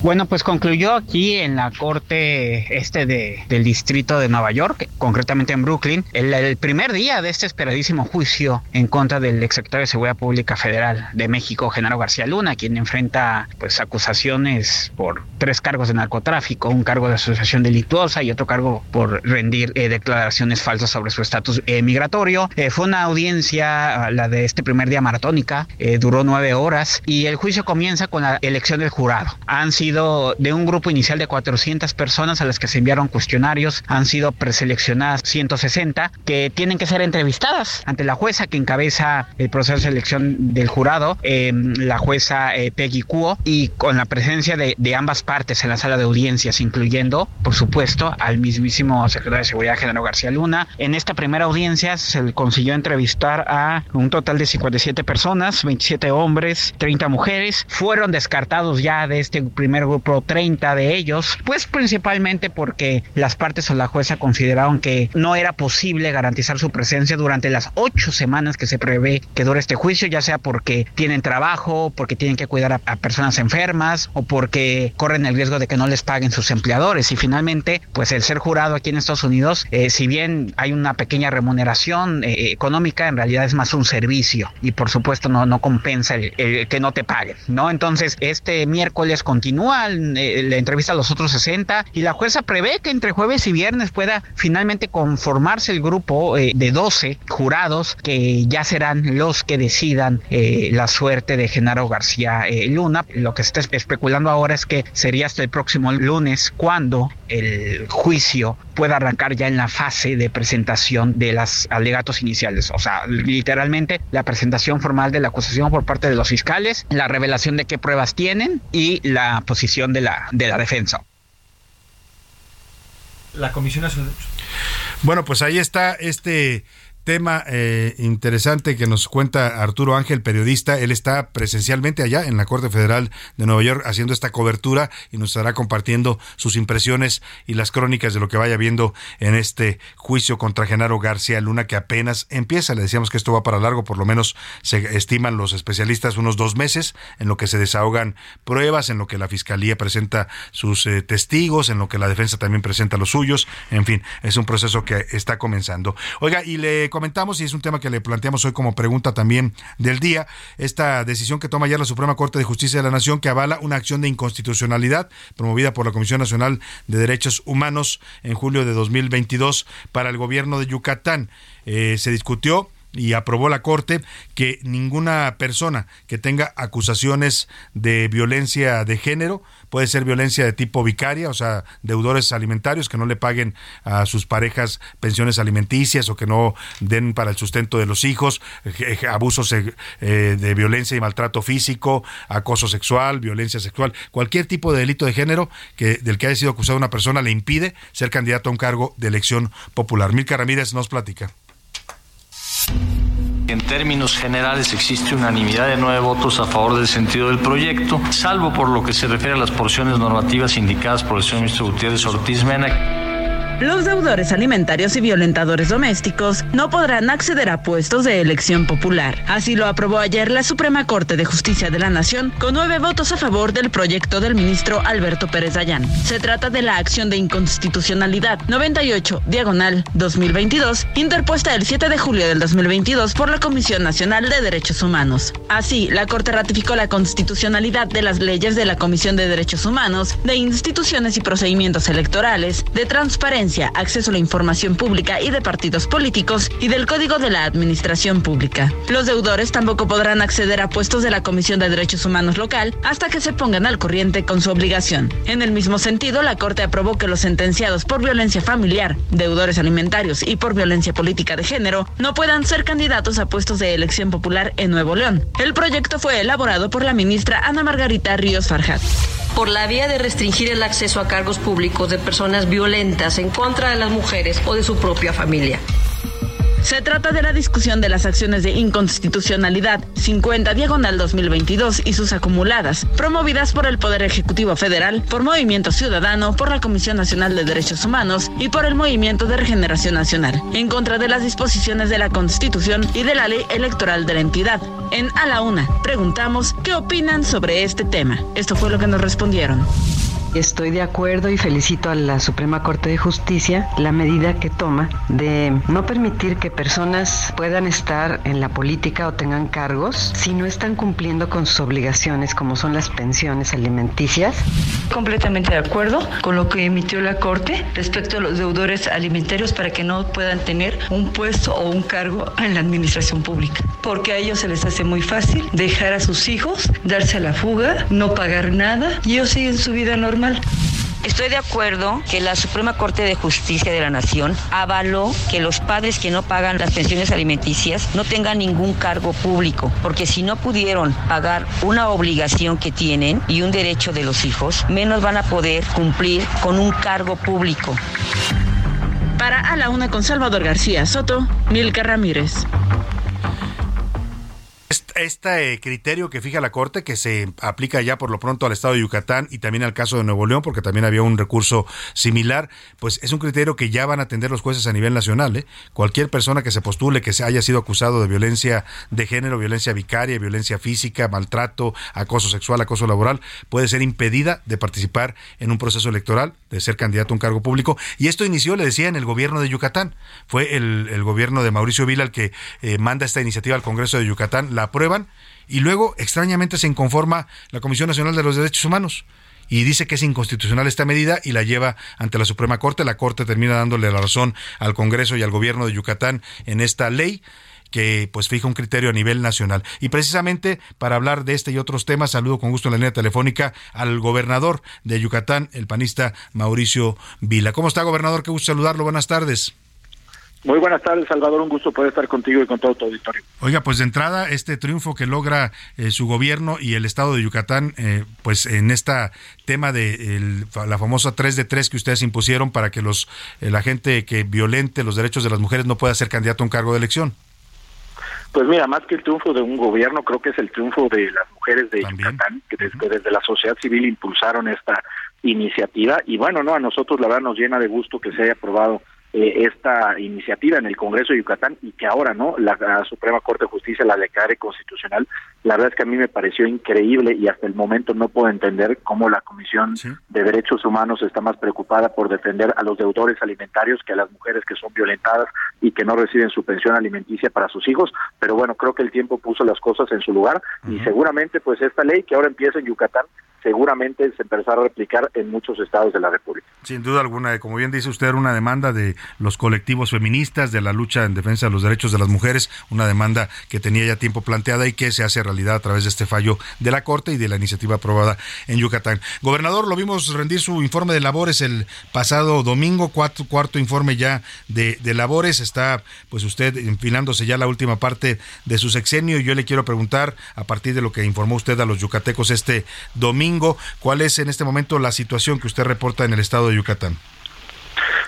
S11: Bueno, pues concluyó aquí en la corte este de, del distrito de Nueva York, concretamente en Brooklyn, el, primer día de este esperadísimo juicio en contra del exsecretario de Seguridad Pública Federal de México, Genaro García Luna, quien enfrenta pues acusaciones por tres cargos de narcotráfico, un cargo de asociación delictuosa y otro cargo por rendir eh, declaraciones falsas sobre su estatus migratorio. Eh, fue una audiencia, la de este primer día maratónica, eh, duró nueve horas y el juicio comienza con la elección del jurado. Han sido de un grupo inicial de 400 personas a las que se enviaron cuestionarios, han sido preseleccionadas 160 que tienen que ser entrevistadas ante la jueza que encabeza el proceso de selección del jurado, eh, la jueza eh, Peggy Kuo, y con la presencia de, de, ambas partes en la sala de audiencias, incluyendo, por supuesto, al mismísimo secretario de Seguridad, General García Luna. En esta primera audiencia se consiguió entrevistar a un total de 57 personas, 27 hombres, 30 mujeres. Fueron descartados ya de este primer grupo 30 de ellos, pues principalmente porque las partes o la jueza consideraron que no era posible garantizar su presencia durante las ocho semanas que se prevé que dure este juicio, ya sea porque tienen trabajo, porque tienen que cuidar a, a personas enfermas o porque corren el riesgo de que no les paguen sus empleadores. Y finalmente, pues el ser jurado aquí en Estados Unidos, eh, si bien hay una pequeña remuneración eh, económica, en realidad es más un servicio y por supuesto no, no compensa el, el que no te paguen, ¿no? Entonces, este miércoles continúa la entrevista a los otros 60 y la jueza prevé que entre jueves y viernes pueda finalmente conformarse el grupo eh, de 12 jurados que ya serán los que decidan eh, la suerte de Genaro García eh, Luna. Lo que se está especulando ahora es que sería hasta el próximo lunes cuando el juicio pueda arrancar ya en la fase de presentación de los alegatos iniciales. O sea, literalmente la presentación formal de la acusación por parte de los fiscales, la revelación de qué pruebas tienen y la posición de la, de la defensa.
S7: La Comisión Nacional.
S2: Bueno, pues ahí está este tema eh, interesante que nos cuenta Arturo Ángel, periodista. Él está presencialmente allá en la Corte Federal de Nueva York haciendo esta cobertura y nos estará compartiendo sus impresiones y las crónicas de lo que vaya viendo en este juicio contra Genaro García Luna que apenas empieza. Le decíamos que esto va para largo, por lo menos se estiman los especialistas unos dos meses en lo que se desahogan pruebas, en lo que la Fiscalía presenta sus eh, testigos, en lo que la defensa también presenta los suyos. En fin, es un proceso que está comenzando. Oiga, y le comentamos y es un tema que le planteamos hoy como pregunta también del día, esta decisión que toma ya la Suprema Corte de Justicia de la Nación que avala una acción de inconstitucionalidad promovida por la Comisión Nacional de Derechos Humanos en julio de 2022 para el gobierno de Yucatán. Eh, se discutió y aprobó la Corte que ninguna persona que tenga acusaciones de violencia de género puede ser violencia de tipo vicaria, o sea, deudores alimentarios que no le paguen a sus parejas pensiones alimenticias o que no den para el sustento de los hijos, eh, eh, abusos eh, de violencia y maltrato físico, acoso sexual, violencia sexual, cualquier tipo de delito de género que del que haya sido acusada una persona le impide ser candidato a un cargo de elección popular. Milka Ramírez nos platica.
S12: En términos generales existe unanimidad de nueve votos a favor del sentido del proyecto, salvo por lo que se refiere a las porciones normativas indicadas por el señor ministro Gutiérrez Ortiz Mena.
S13: Los deudores alimentarios y violentadores domésticos no podrán acceder a puestos de elección popular. Así lo aprobó ayer la Suprema Corte de Justicia de la Nación con nueve votos a favor del proyecto del ministro Alberto Pérez Dayán. Se trata de la acción de inconstitucionalidad 98 diagonal 2022 interpuesta el 7 de julio del 2022 por la Comisión Nacional de Derechos Humanos. Así, la Corte ratificó la constitucionalidad de las leyes de la Comisión de Derechos Humanos, de instituciones y procedimientos electorales, de transparencia acceso a la información pública y de partidos políticos y del Código de la Administración Pública. Los deudores tampoco podrán acceder a puestos de la Comisión de Derechos Humanos local hasta que se pongan al corriente con su obligación. En el mismo sentido, la Corte aprobó que los sentenciados por violencia familiar, deudores alimentarios y por violencia política de género no puedan ser candidatos a puestos de elección popular en Nuevo León. El proyecto fue elaborado por la ministra Ana Margarita Ríos Farjat.
S14: Por la vía de restringir el acceso a cargos públicos de personas violentas en contra de las mujeres o de su propia familia.
S13: Se trata de la discusión de las acciones de inconstitucionalidad 50 diagonal 2022 y sus acumuladas, promovidas por el Poder Ejecutivo Federal, por Movimiento Ciudadano, por la Comisión Nacional de Derechos Humanos y por el Movimiento de Regeneración Nacional, en contra de las disposiciones de la Constitución y de la ley electoral de la entidad. En A la Una, preguntamos qué opinan sobre este tema. Esto fue lo que nos respondieron.
S15: Estoy de acuerdo y felicito a la Suprema Corte de Justicia la medida que toma de no permitir que personas puedan estar en la política o tengan cargos si no están cumpliendo con sus obligaciones como son las pensiones alimenticias.
S16: Completamente de acuerdo con lo que emitió la Corte respecto a los deudores alimentarios para que no puedan tener un puesto o un cargo en la administración pública, porque a ellos se les hace muy fácil dejar a sus hijos, darse a la fuga, no pagar nada y ellos siguen su vida normal
S17: Estoy de acuerdo que la Suprema Corte de Justicia de la Nación avaló que los padres que no pagan las pensiones alimenticias no tengan ningún cargo público, porque si no pudieron pagar una obligación que tienen y un derecho de los hijos, menos van a poder cumplir con un cargo público.
S13: Para A la Una con Salvador García Soto, Milka Ramírez
S2: este criterio que fija la Corte, que se aplica ya por lo pronto al Estado de Yucatán y también al caso de Nuevo León, porque también había un recurso similar, pues es un criterio que ya van a atender los jueces a nivel nacional. ¿eh? Cualquier persona que se postule que se haya sido acusado de violencia de género, violencia vicaria, violencia física, maltrato, acoso sexual, acoso laboral, puede ser impedida de participar en un proceso electoral, de ser candidato a un cargo público. Y esto inició, le decía, en el gobierno de Yucatán. Fue el, gobierno de Mauricio Vila el que eh, manda esta iniciativa al Congreso de Yucatán, la aprueba y luego extrañamente se inconforma la Comisión Nacional de los Derechos Humanos y dice que es inconstitucional esta medida y la lleva ante la Suprema Corte. La Corte termina dándole la razón al Congreso y al gobierno de Yucatán en esta ley que pues fija un criterio a nivel nacional. Y precisamente para hablar de este y otros temas, saludo con gusto en la línea telefónica al gobernador de Yucatán, el panista Mauricio Vila. ¿Cómo está, gobernador? Qué gusto saludarlo. Buenas tardes.
S18: Muy buenas tardes, Salvador. Un gusto poder estar contigo y con todo tu auditorio.
S2: Oiga, pues de entrada, este triunfo que logra eh, su gobierno y el estado de Yucatán, eh, pues en este tema de la famosa 3 de 3 que ustedes impusieron para que los eh, la gente que violente los derechos de las mujeres no pueda ser candidato a un cargo de elección.
S18: Pues mira, más que el triunfo de un gobierno, creo que es el triunfo de las mujeres de Yucatán, que desde, desde la sociedad civil impulsaron esta iniciativa. Y bueno, no a nosotros la verdad nos llena de gusto que se haya aprobado eh, esta iniciativa en el Congreso de Yucatán y que ahora no la, Suprema Corte de Justicia la declare constitucional. La verdad es que a mí me pareció increíble y hasta el momento no puedo entender cómo la Comisión de Derechos Humanos está más preocupada por defender a los deudores alimentarios que a las mujeres que son violentadas y que no reciben su pensión alimenticia para sus hijos. Pero bueno, creo que el tiempo puso las cosas en su lugar y seguramente pues esta ley que ahora empieza en Yucatán seguramente se empezará a replicar en muchos estados de la República.
S2: Sin duda alguna, como bien dice usted, una demanda de los colectivos feministas, de la lucha en defensa de los derechos de las mujeres, una demanda que tenía ya tiempo planteada y que se hace realidad a través de este fallo de la Corte y de la iniciativa aprobada en Yucatán. Gobernador, lo vimos rendir su informe de labores el pasado domingo, cuarto, cuarto informe ya de, labores, está pues usted enfilándose ya la última parte de su sexenio yo le quiero preguntar, a partir de lo que informó usted a los yucatecos este domingo, ¿Cuál es en este momento la situación que usted reporta en el estado de Yucatán?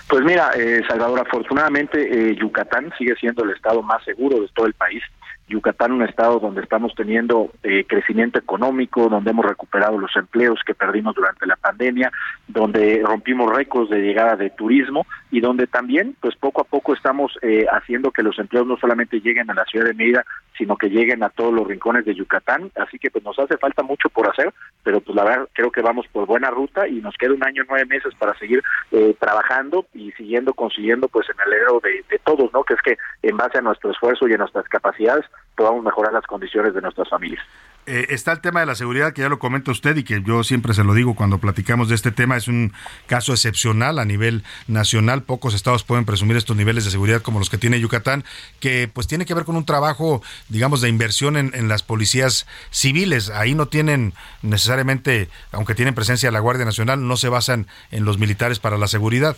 S18: Pues mira, eh, Salvador, afortunadamente eh, Yucatán sigue siendo el estado más seguro de todo el país. Yucatán, un estado donde estamos teniendo eh, crecimiento económico, donde hemos recuperado los empleos que perdimos durante la pandemia, donde rompimos récords de llegada de turismo y donde también, pues poco a poco estamos eh, haciendo que los empleos no solamente lleguen a la ciudad de Mérida, sino que lleguen a todos los rincones de Yucatán. Así que pues nos hace falta mucho por hacer, pero pues la verdad creo que vamos por buena ruta y nos queda un año nueve meses para seguir eh, trabajando y siguiendo consiguiendo pues en el de, de todos, ¿no? Que es que en base a nuestro esfuerzo y a nuestras capacidades podamos mejorar las condiciones de nuestras familias.
S2: Eh, está el tema de la seguridad, que ya lo comenta usted y que yo siempre se lo digo cuando platicamos de este tema, es un caso excepcional a nivel nacional. Pocos estados pueden presumir estos niveles de seguridad como los que tiene Yucatán, que pues tiene que ver con un trabajo, digamos, de inversión en, en las policías civiles. Ahí no tienen necesariamente, aunque tienen presencia de la Guardia Nacional, no se basan en los militares para la seguridad.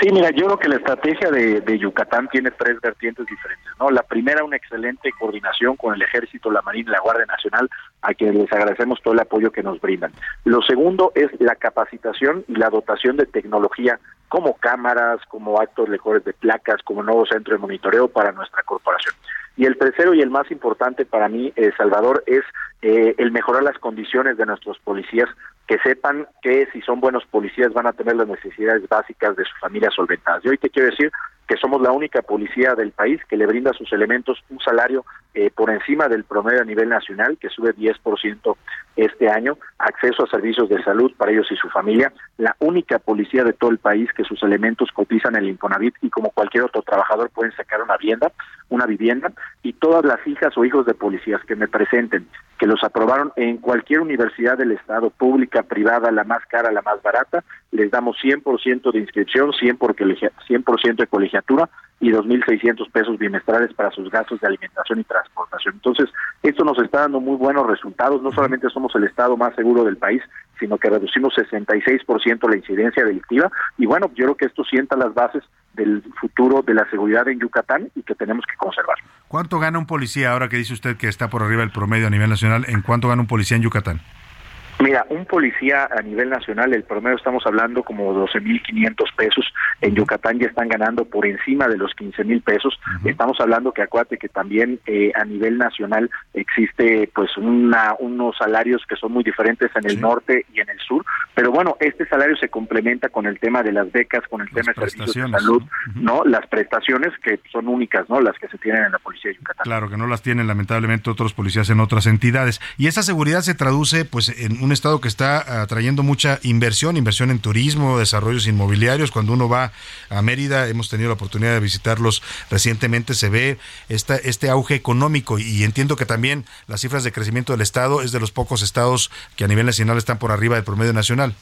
S18: Sí, mira, yo creo que la estrategia de, Yucatán tiene tres vertientes diferentes, ¿no? La primera, una excelente coordinación con el Ejército, la Marina y la Guardia Nacional, a quienes les agradecemos todo el apoyo que nos brindan. Lo segundo es la capacitación y la dotación de tecnología como cámaras, como actos lectores de placas, como nuevo centro de monitoreo para nuestra corporación. Y el tercero y el más importante para mí, eh, Salvador, es eh, el mejorar las condiciones de nuestros policías, que sepan que si son buenos policías van a tener las necesidades básicas de su familia solventadas. Y hoy te quiero decir que somos la única policía del país que le brinda a sus elementos un salario eh, por encima del promedio a nivel nacional, que sube 10% este año, acceso a servicios de salud para ellos y su familia, la única policía de todo el país que sus elementos cotizan el Infonavit y como cualquier otro trabajador pueden sacar una vivienda, una vivienda, y todas las hijas o hijos de policías que me presenten, que los aprobaron en cualquier universidad del Estado, pública, privada, la más cara, la más barata, les damos 100% de inscripción, 100%, de colegiatura y 2.600 pesos bimestrales para sus gastos de alimentación y transportación. Entonces, esto nos está dando muy buenos resultados. No solamente somos el Estado más seguro del país, sino que reducimos 66% la incidencia delictiva. Y bueno, yo creo que esto sienta las bases del futuro de la seguridad en Yucatán y que tenemos que conservar.
S2: ¿Cuánto gana un policía ahora que dice usted que está por arriba del promedio a nivel nacional? ¿En cuánto gana un policía en Yucatán?
S18: Mira, un policía a nivel nacional, el promedio estamos hablando como 12.500 pesos. En Yucatán ya están ganando por encima de los 15.000 pesos. Estamos hablando que acuérdate que también eh, a nivel nacional existe pues una, unos salarios que son muy diferentes en el norte y en el sur. Pero bueno, este salario se complementa con el tema de las becas, con el tema de servicios de salud, ¿no? Las prestaciones que son únicas, ¿no? Las que se tienen en la policía de Yucatán.
S2: Claro, que no las tienen lamentablemente otros policías en otras entidades. Y esa seguridad se traduce pues en un estado que está atrayendo mucha inversión, inversión en turismo, desarrollos inmobiliarios. Cuando uno va a Mérida, hemos tenido la oportunidad de visitarlos recientemente, se ve esta, este auge económico y entiendo que también las cifras de crecimiento del estado es de los pocos estados que a nivel nacional están por arriba del promedio nacional.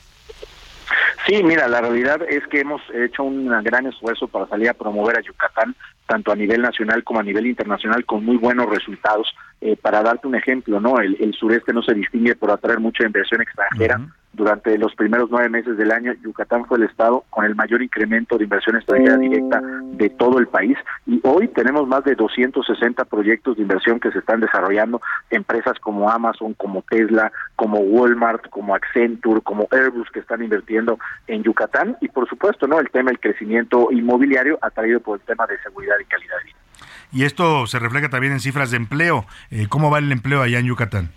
S18: Sí, mira, la realidad es que hemos hecho un gran esfuerzo para salir a promover a Yucatán, tanto a nivel nacional como a nivel internacional, con muy buenos resultados. Eh, para darte un ejemplo, no, el, el, sureste no se distingue por atraer mucha inversión extranjera. Durante los primeros nueve meses del año, Yucatán fue el estado con el mayor incremento de inversión extranjera directa de todo el país. Y hoy tenemos más de 260 proyectos de inversión que se están desarrollando, empresas como Amazon, como Tesla, como Walmart, como Accenture, como Airbus que están invirtiendo en Yucatán. Y por supuesto, no, el tema del crecimiento inmobiliario atraído por el tema de seguridad y calidad de vida.
S2: Y esto se refleja también en cifras de empleo. Eh, ¿Cómo va el empleo allá en Yucatán?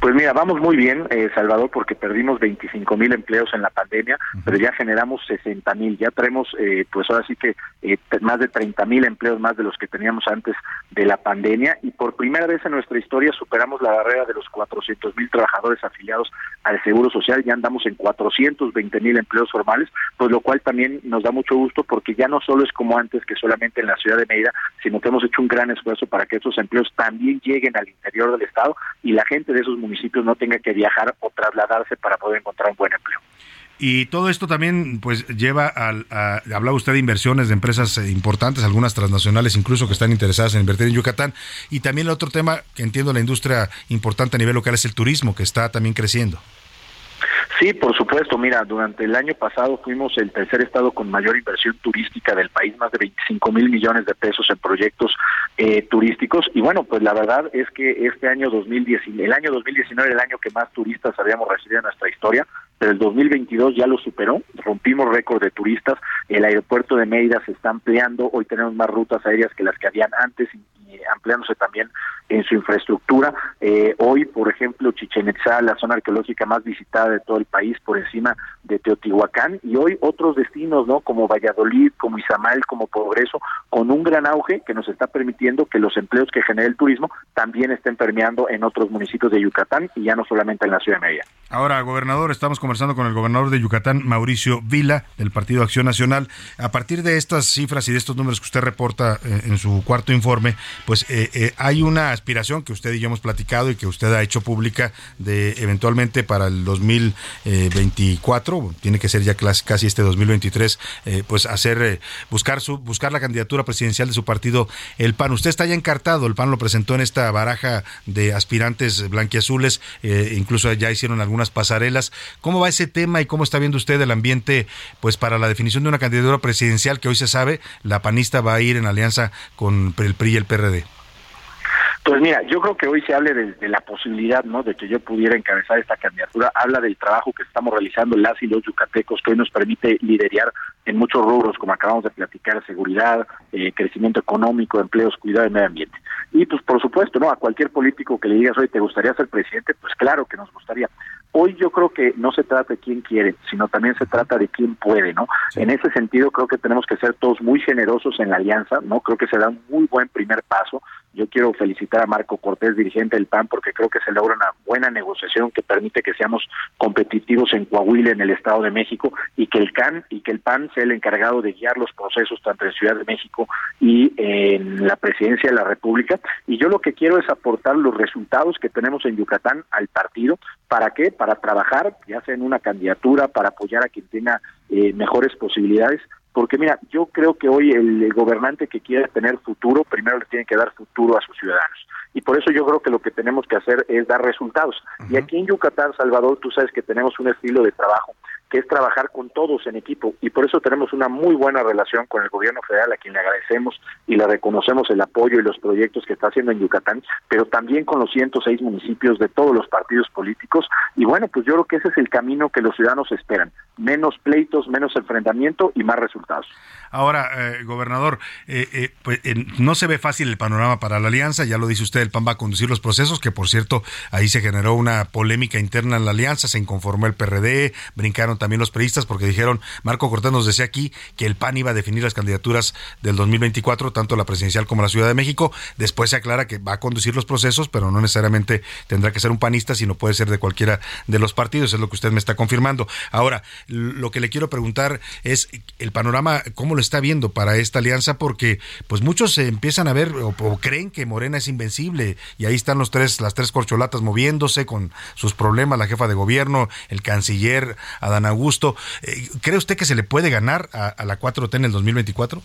S18: Pues mira, vamos muy bien, eh, Salvador, porque perdimos 25 mil empleos en la pandemia, pero ya generamos 60 mil, ya traemos, eh, pues ahora sí que eh, más de 30 mil empleos más de los que teníamos antes de la pandemia y por primera vez en nuestra historia superamos la barrera de los 400 mil trabajadores afiliados al Seguro Social, ya andamos en 420 mil empleos formales, pues lo cual también nos da mucho gusto porque ya no solo es como antes que solamente en la ciudad de Mérida, sino que hemos hecho un gran esfuerzo para que esos empleos también lleguen al interior del Estado y la gente de esos municipios no tenga que viajar o trasladarse para poder encontrar un buen empleo.
S2: Y todo esto también pues lleva al, a, hablaba usted de inversiones de empresas eh, importantes, algunas transnacionales incluso que están interesadas en invertir en Yucatán. Y también el otro tema que entiendo la industria importante a nivel local es el turismo, que está también creciendo.
S18: Sí, por supuesto. Mira, durante el año pasado fuimos el tercer estado con mayor inversión turística del país, más de 25 mil millones de pesos en proyectos eh, turísticos. Y bueno, pues la verdad es que este año 2019, el año 2019 era el año que más turistas habíamos recibido en nuestra historia, pero el 2022 ya lo superó. Rompimos récord de turistas. El aeropuerto de Mérida se está ampliando. Hoy tenemos más rutas aéreas que las que habían antes y, ampliándose también en su infraestructura. Eh, hoy, por ejemplo, Chichen Itza, la zona arqueológica más visitada de todo el país, por encima de Teotihuacán, y hoy otros destinos, ¿no? Como Valladolid, como Izamal, como Progreso, con un gran auge que nos está permitiendo que los empleos que genera el turismo también estén permeando en otros municipios de Yucatán y ya no solamente en la ciudad Mérida.
S2: Ahora, gobernador, estamos conversando con el gobernador de Yucatán, Mauricio Vila, del Partido Acción Nacional. A partir de estas cifras y de estos números que usted reporta eh, en su cuarto informe, pues eh, eh, hay una aspiración que usted y yo hemos platicado y que usted ha hecho pública de eventualmente para el 2024, tiene que ser ya casi este 2023, pues hacer, buscar, su, buscar la candidatura presidencial de su partido, el PAN. Usted está ya encartado, el PAN lo presentó en esta baraja de aspirantes blanquiazules, incluso ya hicieron algunas pasarelas. ¿Cómo va ese tema y cómo está viendo usted el ambiente pues para la definición de una candidatura presidencial que hoy se sabe la panista va a ir en alianza con el PRI y el PRD?
S18: Pues mira, yo creo que hoy se hable de, la posibilidad, ¿no? De que yo pudiera encabezar esta candidatura. Habla del trabajo que estamos realizando las y los yucatecos, que hoy nos permite liderar en muchos rubros, como acabamos de platicar, seguridad, eh, crecimiento económico, empleos, cuidado del medio ambiente. Y pues por supuesto, ¿no? A cualquier político que le digas, hoy ¿te gustaría ser presidente? Pues claro que nos gustaría. Hoy yo creo que no se trata de quién quiere, sino también se trata de quién puede, ¿no? En ese sentido creo que tenemos que ser todos muy generosos en la alianza, ¿no? Creo que se da un muy buen primer paso. Yo quiero felicitar a Marco Cortés, dirigente del PAN, porque creo que se logra una buena negociación que permite que seamos competitivos en Coahuila, en el Estado de México, y que el CAN y que el PAN sea el encargado de guiar los procesos tanto en Ciudad de México y en la presidencia de la República. Y yo lo que quiero es aportar los resultados que tenemos en Yucatán al partido. ¿Para qué? Para trabajar, ya sea en una candidatura, para apoyar a quien tenga eh, mejores posibilidades, porque mira, yo creo que hoy el, gobernante que quiere tener futuro, primero le tiene que dar futuro a sus ciudadanos. Y por eso yo creo que lo que tenemos que hacer es dar resultados. Y aquí en Yucatán, Salvador, tú sabes que tenemos un estilo de trabajo que es trabajar con todos en equipo. Y por eso tenemos una muy buena relación con el gobierno federal a quien le agradecemos y le reconocemos el apoyo y los proyectos que está haciendo en Yucatán, pero también con los 106 municipios de todos los partidos políticos. Y bueno, pues yo creo que ese es el camino que los ciudadanos esperan, menos pleitos, menos enfrentamiento y más resultados.
S2: Ahora, eh, gobernador, eh, eh, pues, no se ve fácil el panorama para la alianza, ya lo dice usted, el PAN va a conducir los procesos, que por cierto, ahí se generó una polémica interna en la alianza, se inconformó el PRD, brincaron también los periodistas porque dijeron, Marco Cortés nos decía aquí que el PAN iba a definir las candidaturas del 2024, tanto la presidencial como la Ciudad de México, después se aclara que va a conducir los procesos, pero no necesariamente tendrá que ser un panista, sino puede ser de cualquiera de los partidos, es lo que usted me está confirmando. Ahora, lo que le quiero preguntar es el panorama, ¿cómo lo está viendo para esta alianza? Porque pues muchos se empiezan a ver o, creen que Morena es invencible y ahí están los tres, las tres corcholatas moviéndose con sus problemas, la jefa de gobierno, el canciller Adán Adán Augusto. Eh, ¿Cree usted que se le puede ganar a, a la 4T en el 2024?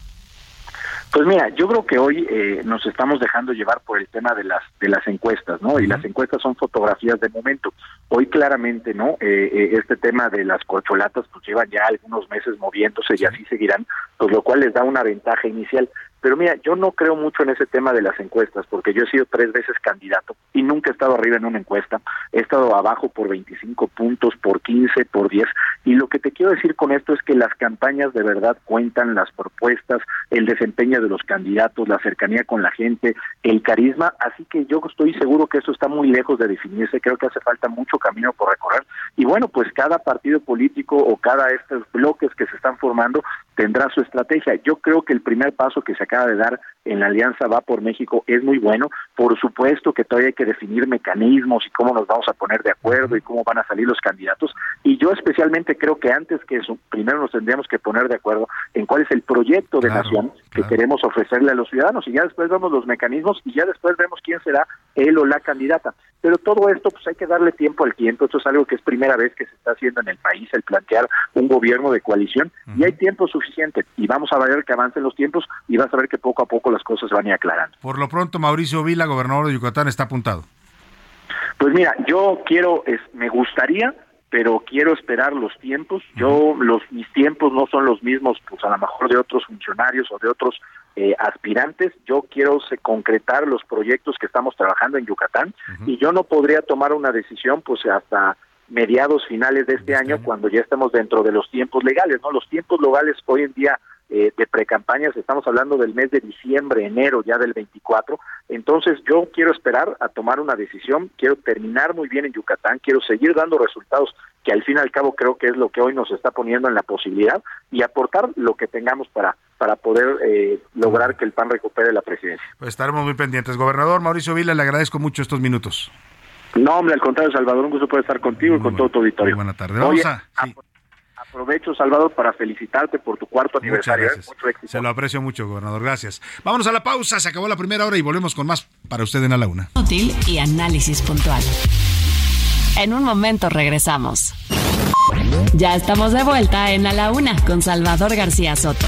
S18: Pues mira, yo creo que hoy eh, nos estamos dejando llevar por el tema de las de las encuestas, ¿no? Y las encuestas son fotografías de momento. Hoy claramente, ¿no? Eh, eh, este tema de las corcholatas pues llevan ya algunos meses moviéndose y así seguirán, pues lo cual les da una ventaja inicial. Pero mira, yo no creo mucho en ese tema de las encuestas, porque yo he sido tres veces candidato y nunca he estado arriba en una encuesta. He estado abajo por 25 puntos, por 15, por 10. Y lo que te quiero decir con esto es que las campañas de verdad cuentan, las propuestas, el desempeño de los candidatos, la cercanía con la gente, el carisma. Así que yo estoy seguro que eso está muy lejos de definirse. Creo que hace falta mucho camino por recorrer. Y bueno, pues cada partido político o cada estos bloques que se están formando tendrá su estrategia. Yo creo que el primer paso que se acaba de dar en la Alianza Va por México es muy bueno. Por supuesto que todavía hay que definir mecanismos y cómo nos vamos a poner de acuerdo y cómo van a salir los candidatos. Y yo especialmente creo que antes que eso, primero nos tendríamos que poner de acuerdo en cuál es el proyecto de nación que queremos ofrecerle a los ciudadanos y ya después vemos los mecanismos y ya después vemos quién será él o la candidata. Pero todo esto pues hay que darle tiempo al tiempo. Esto es algo que es primera vez que se está haciendo en el país, el plantear un gobierno de coalición y hay tiempo suficiente y vamos a ver que avancen los tiempos y vas a ver que poco a poco las cosas van a ir aclarando.
S2: Por lo pronto, Mauricio Vila, gobernador de Yucatán, está apuntado.
S18: Pues mira, yo quiero, es, me gustaría, pero quiero esperar los tiempos. Yo, los mis tiempos no son los mismos, pues a lo mejor de otros funcionarios o de otros eh, aspirantes. Yo quiero se, concretar los proyectos que estamos trabajando en Yucatán y yo no podría tomar una decisión, pues hasta mediados finales de este, año, cuando ya estemos dentro de los tiempos legales, ¿no? Los tiempos legales hoy en día eh, de precampañas, estamos hablando del mes de diciembre, enero, ya del 24. Entonces yo quiero esperar a tomar una decisión, quiero terminar muy bien en Yucatán, quiero seguir dando resultados que al fin y al cabo creo que es lo que hoy nos está poniendo en la posibilidad y aportar lo que tengamos para para poder eh, lograr que el PAN recupere la presidencia.
S2: Pues estaremos muy pendientes. Gobernador Mauricio Vila, le agradezco mucho estos minutos.
S18: No, hombre, al contrario, Salvador, un gusto poder estar contigo y con todo tu auditorio.
S2: buena tarde. Vamos a,
S18: Aprovecho, Salvador, para felicitarte por tu cuarto aniversario. ¿eh? Mucho éxito.
S2: Se lo aprecio mucho, gobernador. Gracias. Vámonos a la pausa. Se acabó la primera hora y volvemos con más para usted en A la Una.
S4: Útil y análisis puntual. En un momento regresamos. Ya estamos de vuelta en A la Una con Salvador García Soto.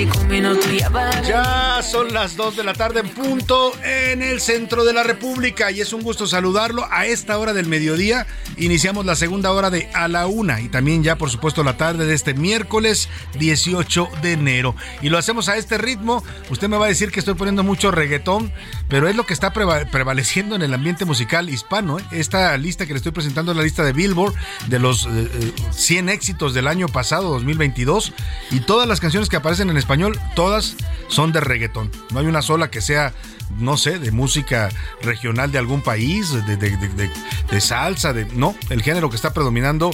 S19: Chistes y así con minutos
S2: ya son las 2 de la tarde en punto en el centro de la República y es un gusto saludarlo. A esta hora del mediodía iniciamos la segunda hora de A la Una y también ya por supuesto la tarde de este miércoles 18 de enero. Y lo hacemos a este ritmo. Usted me va a decir que estoy poniendo mucho reggaetón, pero es lo que está preva- prevaleciendo en el ambiente musical hispano. ¿eh? Esta lista que le estoy presentando es la lista de Billboard de los eh, eh, 100 éxitos del año pasado, 2022. Y todas las canciones que aparecen en español, todas son de reggaetón. No hay una sola que sea, no sé, de música regional de algún país, de, de- de- de- salsa, de... No, el género que está predominando,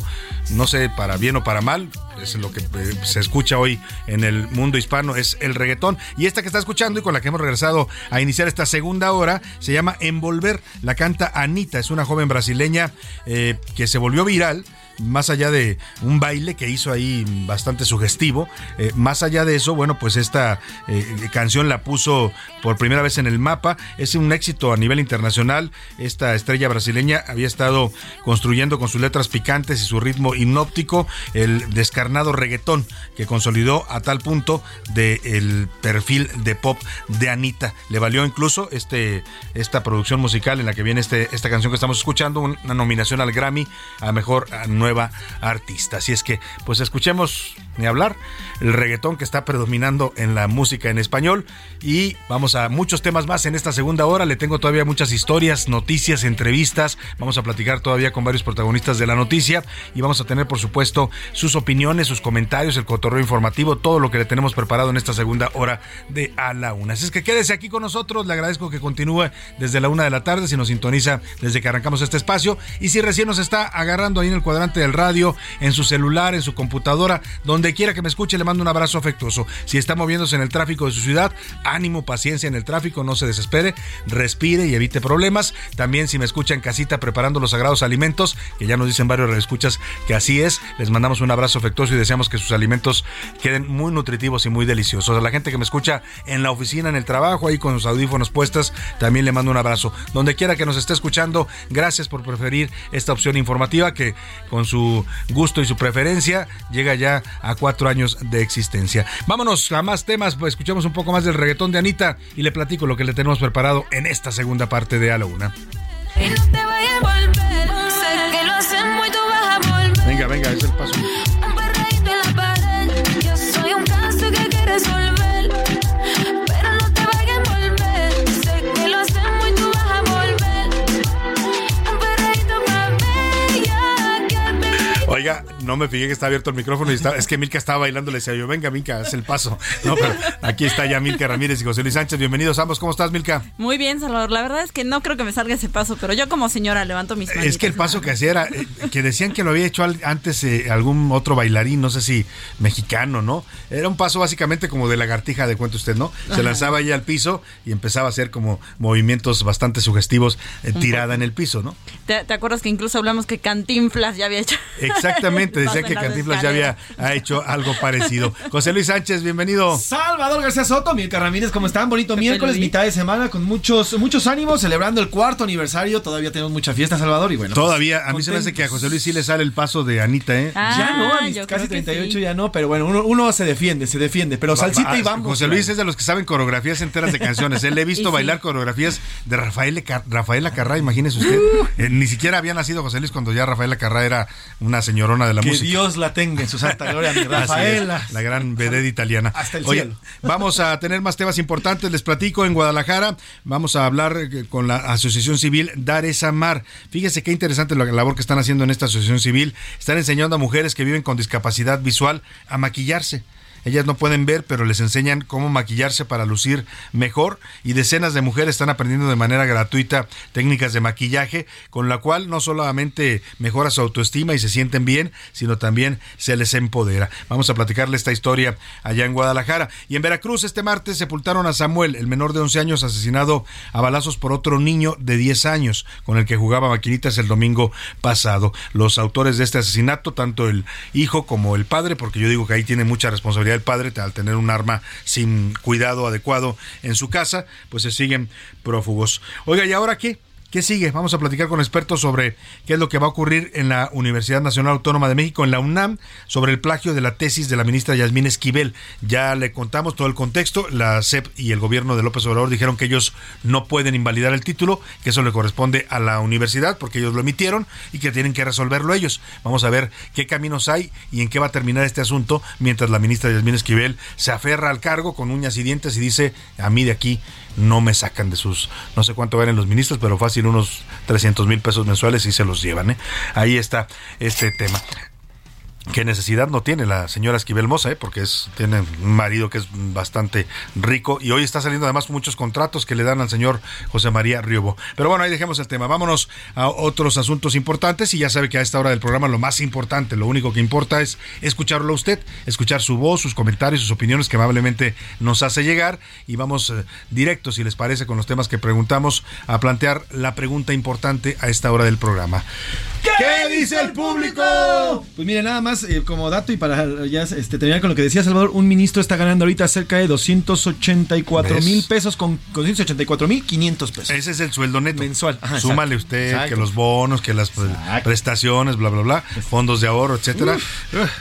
S2: no sé, para bien o para mal, es lo que eh, se escucha hoy en el mundo hispano, es el reggaetón. Y esta que está escuchando y con la que hemos regresado a iniciar esta segunda hora, se llama Envolver, la canta Anita, es una joven brasileña eh, que se volvió viral más allá de un baile que hizo ahí bastante sugestivo, eh, más allá de eso, bueno, pues esta eh, canción la puso por primera vez en el mapa, es un éxito a nivel internacional, esta estrella brasileña había estado construyendo con sus letras picantes y su ritmo hipnóptico el descarnado reggaetón que consolidó a tal punto de el perfil de pop de Anita. Le valió incluso este, esta producción musical en la que viene este, esta canción que estamos escuchando, una nominación al Grammy a mejor a artista. Así es que, pues escuchemos ni hablar el reggaetón que está predominando en la música en español y vamos a muchos temas más en esta segunda hora. Le tengo todavía muchas historias, noticias, entrevistas. Vamos a platicar todavía con varios protagonistas de la noticia y vamos a tener, por supuesto, sus opiniones, sus comentarios, el cotorreo informativo, todo lo que le tenemos preparado en esta segunda hora de A la Una. Así es que quédese aquí con nosotros. Le agradezco que continúe desde la una de la tarde si nos sintoniza desde que arrancamos este espacio y si recién nos está agarrando ahí en el cuadrante del radio, en su celular, en su computadora, donde quiera que me escuche, le mando un abrazo afectuoso. Si está moviéndose en el tráfico de su ciudad, ánimo, paciencia en el tráfico, no se desespere, respire y evite problemas. También si me escucha en casita preparando los sagrados alimentos, que ya nos dicen varios escuchas que así es, les mandamos un abrazo afectuoso y deseamos que sus alimentos queden muy nutritivos y muy deliciosos. A la gente que me escucha en la oficina, en el trabajo, ahí con los audífonos puestas, también le mando un abrazo. Donde quiera que nos esté escuchando, gracias por preferir esta opción informativa que con su gusto y su preferencia llega ya a cuatro años de existencia. Vámonos a más temas, pues escuchemos un poco más del reggaetón de Anita y le platico lo que le tenemos preparado en esta segunda parte de A la Una. Venga, venga, es el paso. Oiga, no me fijé que está abierto el micrófono y está- es que Milka estaba bailando, le decía yo, venga Milka, haz el paso. No, pero aquí está ya Milka Ramírez y José Luis Sánchez, bienvenidos ambos, ¿cómo estás Milka?
S20: Muy bien, Salvador. La verdad es que no creo que me salga ese paso, pero yo como señora levanto mis manos.
S2: Es que el paso que hacía era eh, que decían que lo había hecho antes eh, algún otro bailarín, no sé si mexicano, ¿no? Era un paso básicamente como de lagartija, de cuenta usted, ¿no? Se
S20: Ajá.
S2: lanzaba ella al piso y empezaba a hacer como movimientos bastante sugestivos eh, tirada en el piso, ¿no?
S20: ¿Te, te acuerdas que incluso hablamos que Cantinflas ya había hecho?
S2: Exactamente,
S20: el
S2: decía que Cantinflas ya había ha hecho algo parecido. José Luis Sánchez, bienvenido.
S7: Salvador García Soto, Mirka Ramírez, ¿cómo están? Bonito miércoles, mitad de semana, con muchos, muchos ánimos, celebrando el cuarto aniversario. Todavía tenemos mucha fiesta, Salvador, y bueno.
S2: Todavía,
S7: pues,
S2: a mí se me hace que a. José Luis sí le sale el paso de Anita, ¿eh?
S7: ya no, a mis casi
S20: creo que
S7: 38
S20: sí.
S7: ya no, pero bueno, uno, uno se defiende, se defiende. Pero salsita y
S2: Va-
S7: vamos.
S2: José Luis es de los que saben coreografías enteras de canciones. Él le he visto
S20: sí.
S2: bailar coreografías de Rafael Rafaela Carrá, imagínese usted.
S7: Uh.
S2: Eh, ni siquiera había nacido José Luis cuando ya Rafaela Carrá era una señorona de la
S7: Que
S2: música.
S7: Dios la tenga en su santa gloria, mi Rafaela.
S2: la gran vedette italiana.
S7: Hasta el
S2: Oye,
S7: cielo.
S2: vamos a tener más temas importantes. Les platico en Guadalajara. Vamos a hablar eh, con la Asociación Civil Dar es Amar. Fíjese qué interesante la labor que están haciendo en esta asociación civil. Están enseñando a mujeres que viven con discapacidad visual a maquillarse. Ellas no pueden ver, pero les enseñan cómo maquillarse para lucir mejor y decenas de mujeres están aprendiendo de manera gratuita técnicas de maquillaje, con la cual no solamente mejora su autoestima y se sienten bien, sino también se les empodera. Vamos a platicarle esta historia allá en Guadalajara. Y en Veracruz este martes sepultaron a Samuel, el menor de 11 años asesinado a balazos por otro niño de 10 años con el que jugaba maquinitas el domingo pasado. Los autores de este asesinato, tanto el hijo como el padre, porque yo digo que ahí tiene mucha responsabilidad el padre al tener un arma sin cuidado adecuado en su casa, pues se siguen prófugos. Oiga, ¿y ahora qué? ¿Qué sigue? Vamos a platicar con expertos sobre qué es lo que va a ocurrir en la Universidad Nacional Autónoma de México, en la UNAM, sobre el plagio de la tesis de la ministra Yasmín Esquivel. Ya le contamos todo el contexto. La CEP y el gobierno de López Obrador dijeron que ellos no pueden invalidar el título, que eso le corresponde a la universidad porque ellos lo emitieron y que tienen que resolverlo ellos. Vamos a ver qué caminos hay y en qué va a terminar este asunto mientras la ministra Yasmín Esquivel se aferra al cargo con uñas y dientes y dice, a mí de aquí no me sacan de sus, no sé cuánto valen los ministros, pero fácil unos 300 mil pesos mensuales y se los llevan. ¿eh? Ahí está este tema. Qué necesidad no tiene la señora Esquivel Moza, ¿eh? porque es, tiene un marido que es bastante rico y hoy está saliendo además muchos contratos que le dan al señor José María Riobo. Pero bueno, ahí dejemos el tema. Vámonos a otros asuntos importantes y ya sabe que a esta hora del programa lo más importante, lo único que importa es escucharlo a usted, escuchar su voz, sus comentarios, sus opiniones que amablemente nos hace llegar y vamos eh, directo, si les parece, con los temas que preguntamos a plantear la pregunta importante a esta hora del programa.
S7: ¿Qué dice el público? Pues mire, nada más eh, como dato y para ya este, terminar con lo que decía Salvador, un ministro está ganando ahorita cerca de 284
S2: ¿Ves?
S7: mil pesos con, con 284 mil 500 pesos.
S2: Ese es el sueldo neto.
S7: Mensual. Ajá,
S2: Súmale
S7: exacto.
S2: usted
S7: Exacto.
S2: que los bonos, que las pues, prestaciones, bla, bla, bla, fondos de ahorro, etcétera.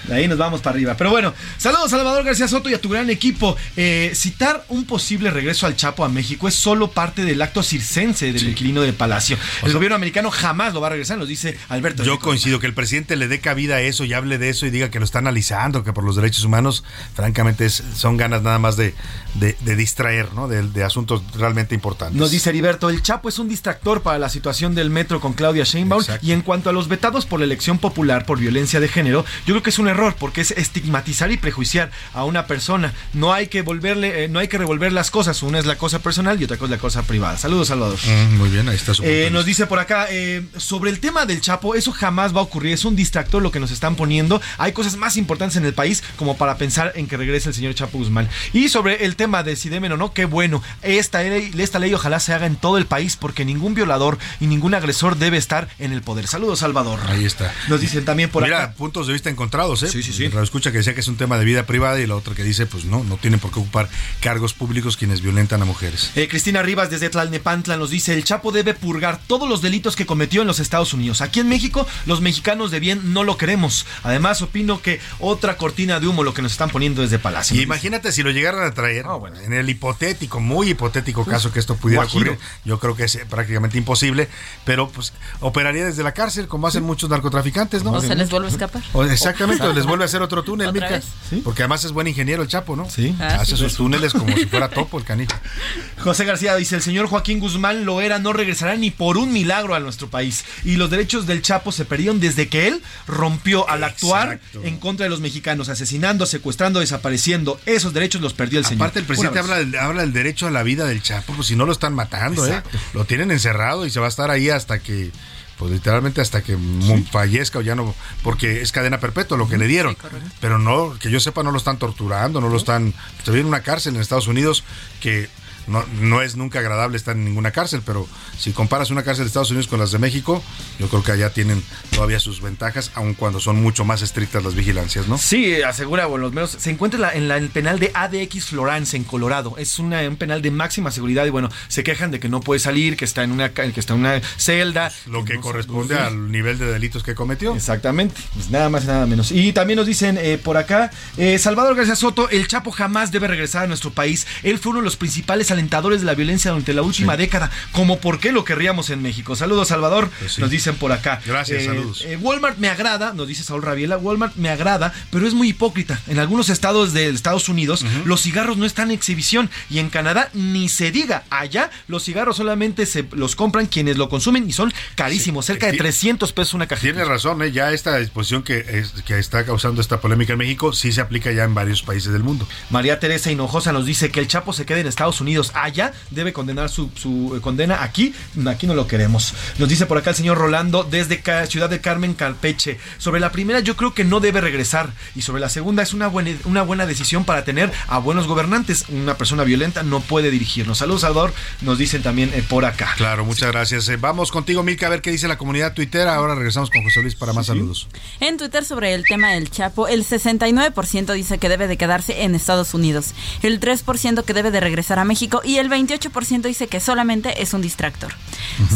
S7: De ahí nos vamos para arriba. Pero bueno, saludos Salvador García Soto y a tu gran equipo. Eh, citar un posible regreso al Chapo a México es solo parte del acto circense del inquilino del Palacio. El gobierno americano jamás lo va a regresar, nos dice Alberto.
S2: Yo coincido que el presidente le dé cabida a eso y hable de eso y diga que lo está analizando, que por los derechos humanos, francamente, es- son ganas nada más de, de- de distraer, ¿no? De, de asuntos realmente importantes.
S7: Nos dice Heriberto, el Chapo es un distractor para la situación del metro con Claudia Sheinbaum. Y en cuanto a los vetados por la elección popular por violencia de género, yo creo que es un error porque es estigmatizar y prejuiciar a una persona. No hay que volverle, eh, no hay que revolver las cosas. Una es la cosa personal y otra cosa es la cosa privada. Saludos, Salvador.
S2: Mm, muy bien, ahí está su
S7: Eh, nos dice por acá, eh, sobre el tema del Chapo, eso jamás va a ocurrir, es un distractor lo que nos están poniendo. Hay cosas más importantes en el país como para pensar en que regrese el señor Chapo Guzmán. Y sobre el tema de si deben o no, qué bueno. Esta ley, esta ley ojalá se haga en todo el país porque ningún violador y ningún agresor debe estar en el poder. Saludos, Salvador.
S2: Ahí está.
S7: Nos dicen también por
S2: Mira,
S7: acá.
S2: puntos de vista encontrados, ¿eh? Sí, sí, sí. escucha que decía que es un tema de vida privada y la otra que dice, pues no, no tienen por qué ocupar cargos públicos quienes violentan a mujeres.
S7: Eh, Cristina Rivas desde Tlalnepantla nos dice, el Chapo debe purgar todos los delitos que cometió en los Estados Unidos. Aquí en México, los mexicanos de bien no lo queremos. Además, opino que otra cortina de humo lo que nos están poniendo desde Palacio.
S2: Y imagínate si lo llegaran a traer, en el hipotético, muy hipotético caso que esto pudiera
S7: guajiro.
S2: ocurrir, yo creo que es eh, prácticamente imposible, pero pues operaría desde la cárcel, como hacen muchos narcotraficantes, ¿no?
S20: O se les vuelve a escapar.
S2: O- exactamente, o les vuelve a hacer otro túnel,
S20: ¿Otra
S2: Mica.
S20: vez?
S2: Porque además es buen ingeniero el Chapo, ¿no?
S7: Sí.
S20: Ah,
S2: Hace
S20: sí.
S2: sus túneles como si fuera topo el canijo.
S7: José García dice, el señor Joaquín Guzmán Loera no regresará ni por un milagro a nuestro país. Y los derechos del Chapo se perdieron desde que él rompió al actuar
S2: Exacto.
S7: en contra de los mexicanos, asesinando, secuestrando, desapareciendo. Esos derechos los perdió el señor.
S2: Aparte, el presidente habla del, habla del derecho a la vida del Chapo, pues si no lo están matando, ¿eh? Lo tienen encerrado y se va a estar ahí hasta que, pues literalmente hasta que mu- fallezca o ya no, porque es cadena perpetua lo que le dieron. Pero no, que yo sepa, no lo están torturando, no lo están. Vive en una cárcel en Estados Unidos que. No, no es nunca agradable estar en ninguna cárcel, pero si comparas una cárcel de Estados Unidos con las de México, yo creo que allá tienen todavía sus ventajas, aun cuando son mucho más estrictas las vigilancias, ¿no?
S7: Sí, asegura, bueno, los menos. Se encuentra en, la- en la- en el penal de ADX Florence, en Colorado. Es una- un penal de máxima seguridad y bueno, se quejan de que no puede salir, que está en una, que está en una celda.
S2: Lo que
S7: no
S2: corresponde al nivel de delitos que cometió.
S7: Exactamente, pues nada más y nada menos. Y también nos dicen eh, por acá, eh, Salvador García Soto, el Chapo jamás debe regresar a nuestro país. Él fue uno de los principales alentadores de la violencia durante la última década. Como por qué lo querríamos en México. Saludos, Salvador.
S2: Pues
S7: Nos dicen por acá.
S2: Gracias,
S7: Eh,
S2: saludos.
S7: eh, Walmart me agrada, nos dice Saúl Rabiela, Walmart me agrada, pero es muy hipócrita. En algunos estados de Estados Unidos los cigarros no están en exhibición y en Canadá ni se diga. Allá los cigarros solamente se los compran quienes lo consumen y son carísimos, cerca de
S2: Ti-
S7: 300 pesos una cajita.
S2: Tiene razón, ¿eh? ya esta disposición que, es- que está causando esta polémica en México sí se aplica ya en varios países del mundo.
S7: María Teresa Hinojosa nos dice que el Chapo se quede en Estados Unidos. Allá debe condenar su, su, eh, condena. Aquí, aquí no lo queremos. Nos dice por acá el señor Rolando desde Ca- Ciudad de Carmen, Campeche. Sobre la primera, yo creo que no debe regresar. Y sobre la segunda, es una buena, una buena decisión para tener a buenos gobernantes. Una persona violenta no puede dirigirnos. Saludos, Salvador. Nos dicen también eh, por acá.
S2: Claro, muchas gracias. Eh, vamos contigo, Milka, a ver qué dice la comunidad tuitera. Ahora regresamos con José Luis para más saludos.
S20: En Twitter sobre el tema del Chapo, el 69% dice que debe de quedarse en Estados Unidos, el 3% que debe de regresar a México y el 28% dice que solamente es un distractor.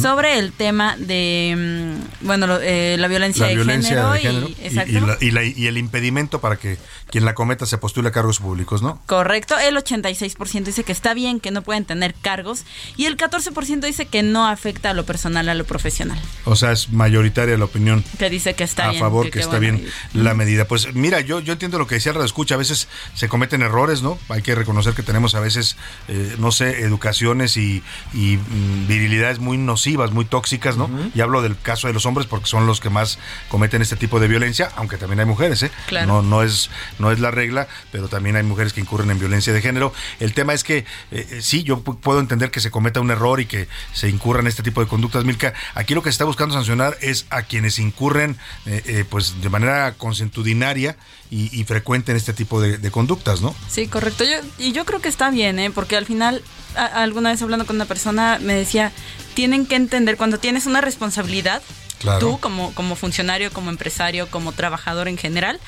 S20: Sobre el tema de, mm, bueno, lo- eh, la violencia,
S2: La violencia
S20: de género,
S2: de género
S20: y,
S2: y, y la- y la- y el impedimento para que quien la cometa se postule a cargos públicos, ¿no?
S20: Correcto, el 86% dice que está bien, que no pueden tener cargos y el 14% dice que no afecta a lo personal, a lo profesional,
S2: O sea, es mayoritaria la opinión
S20: que dice que está
S2: a
S20: bien.
S2: favor que,
S20: que
S2: está
S20: bueno,
S2: bien la medida. Pues mira, yo, yo entiendo lo que decía el escucha, a veces se cometen errores, ¿no? Hay que reconocer que tenemos a veces, eh, no sé, educaciones y, y, mm, virilidades muy nocivas, muy tóxicas, ¿no? Y hablo del caso de los hombres porque son los que más cometen este tipo de violencia, aunque también hay mujeres, ¿eh?
S20: Claro.
S2: No, no, es, no es la regla, pero también hay mujeres que incurren en violencia de género. El tema es que eh, eh, sí, yo pu- puedo entender que se cometa un error y que se incurran este tipo de conductas, Milka. Aquí lo que se está buscando sancionar es a quienes incurren eh, eh, pues de manera consentudinaria y, y frecuente en este tipo de, de conductas, ¿no?
S20: Sí, correcto. Yo, y yo creo que está bien, ¿eh? porque al final, a- alguna vez hablando con una persona, me decía, tienen que entender cuando tienes una responsabilidad,
S2: Claro.
S20: tú como, como funcionario, como empresario, como trabajador en general,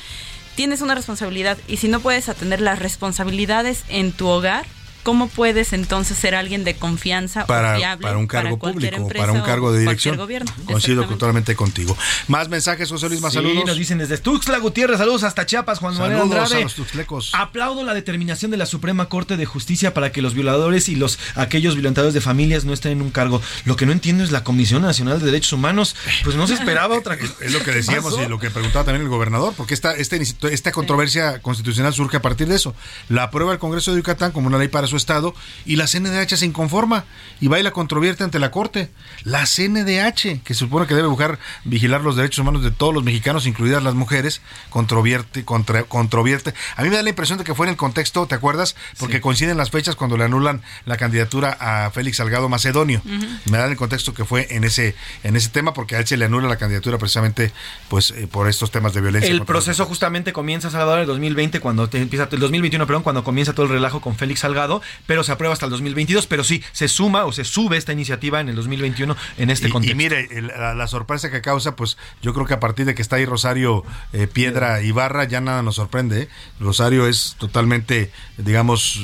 S20: tienes una responsabilidad y si no puedes atender las responsabilidades en tu hogar, ¿cómo puedes entonces ser alguien de confianza
S2: para,
S20: o fiable
S2: para un cargo
S20: cualquier
S2: público,
S20: empresa
S2: para un cargo de dirección.
S20: gobierno?
S2: Coincido totalmente contigo. Más mensajes, José Luis, más
S7: Sí,
S2: saludos.
S7: nos dicen desde Tuxtla Gutiérrez, saludos hasta Chiapas, Juan Manuel
S2: Saludos
S7: Andrade.
S2: a los tuxtlecos.
S7: Aplaudo la determinación de la Suprema Corte de Justicia para que los violadores y los aquellos violentadores de familias no estén en un cargo. Lo que no entiendo es la Comisión Nacional de Derechos Humanos, pues no se esperaba otra cosa.
S2: Es lo que decíamos
S7: pasó?
S2: y lo que preguntaba también el gobernador, porque esta, esta, esta controversia constitucional surge a partir de eso. La aprueba el Congreso de Yucatán como una ley para su estado y la CNDH se inconforma y va y la controvierte ante la Corte. La CNDH, que se supone que debe buscar vigilar los derechos humanos de todos los mexicanos, incluidas las mujeres, controvierte, contra- controvierte. A mí me da la impresión de que fue en el contexto, ¿te acuerdas? Porque coinciden las fechas cuando le anulan la candidatura a Félix Salgado Macedonio. Me da el contexto que fue en ese en ese tema porque a él se le anula la candidatura precisamente pues eh, por estos temas de violencia.
S7: El proceso justamente comienza, Salvador, en el 2020, cuando te empieza, el 2021, perdón, cuando comienza todo el relajo con Félix Salgado, pero se aprueba hasta el 2022, pero sí, se suma o se sube esta iniciativa en el 2021 en este
S2: y,
S7: contexto.
S2: y mire, el- la, la sorpresa que causa, pues yo creo que a partir de que está ahí Rosario eh, Piedra Ibarra, ya nada nos sorprende. ¿eh? Rosario es totalmente, digamos,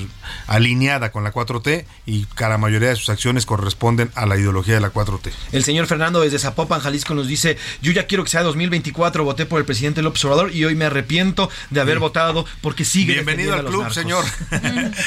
S2: alineada con la 4T y que la mayoría de sus acciones corresponden a la ideología de la 4T.
S7: El señor Fernando desde Zapopan, Jalisco, nos dice, yo ya quiero que sea 2024, voté por el presidente López Obrador y hoy me arrepiento de haber votado porque sigue
S2: Bienvenido al club, señor.
S7: narcos.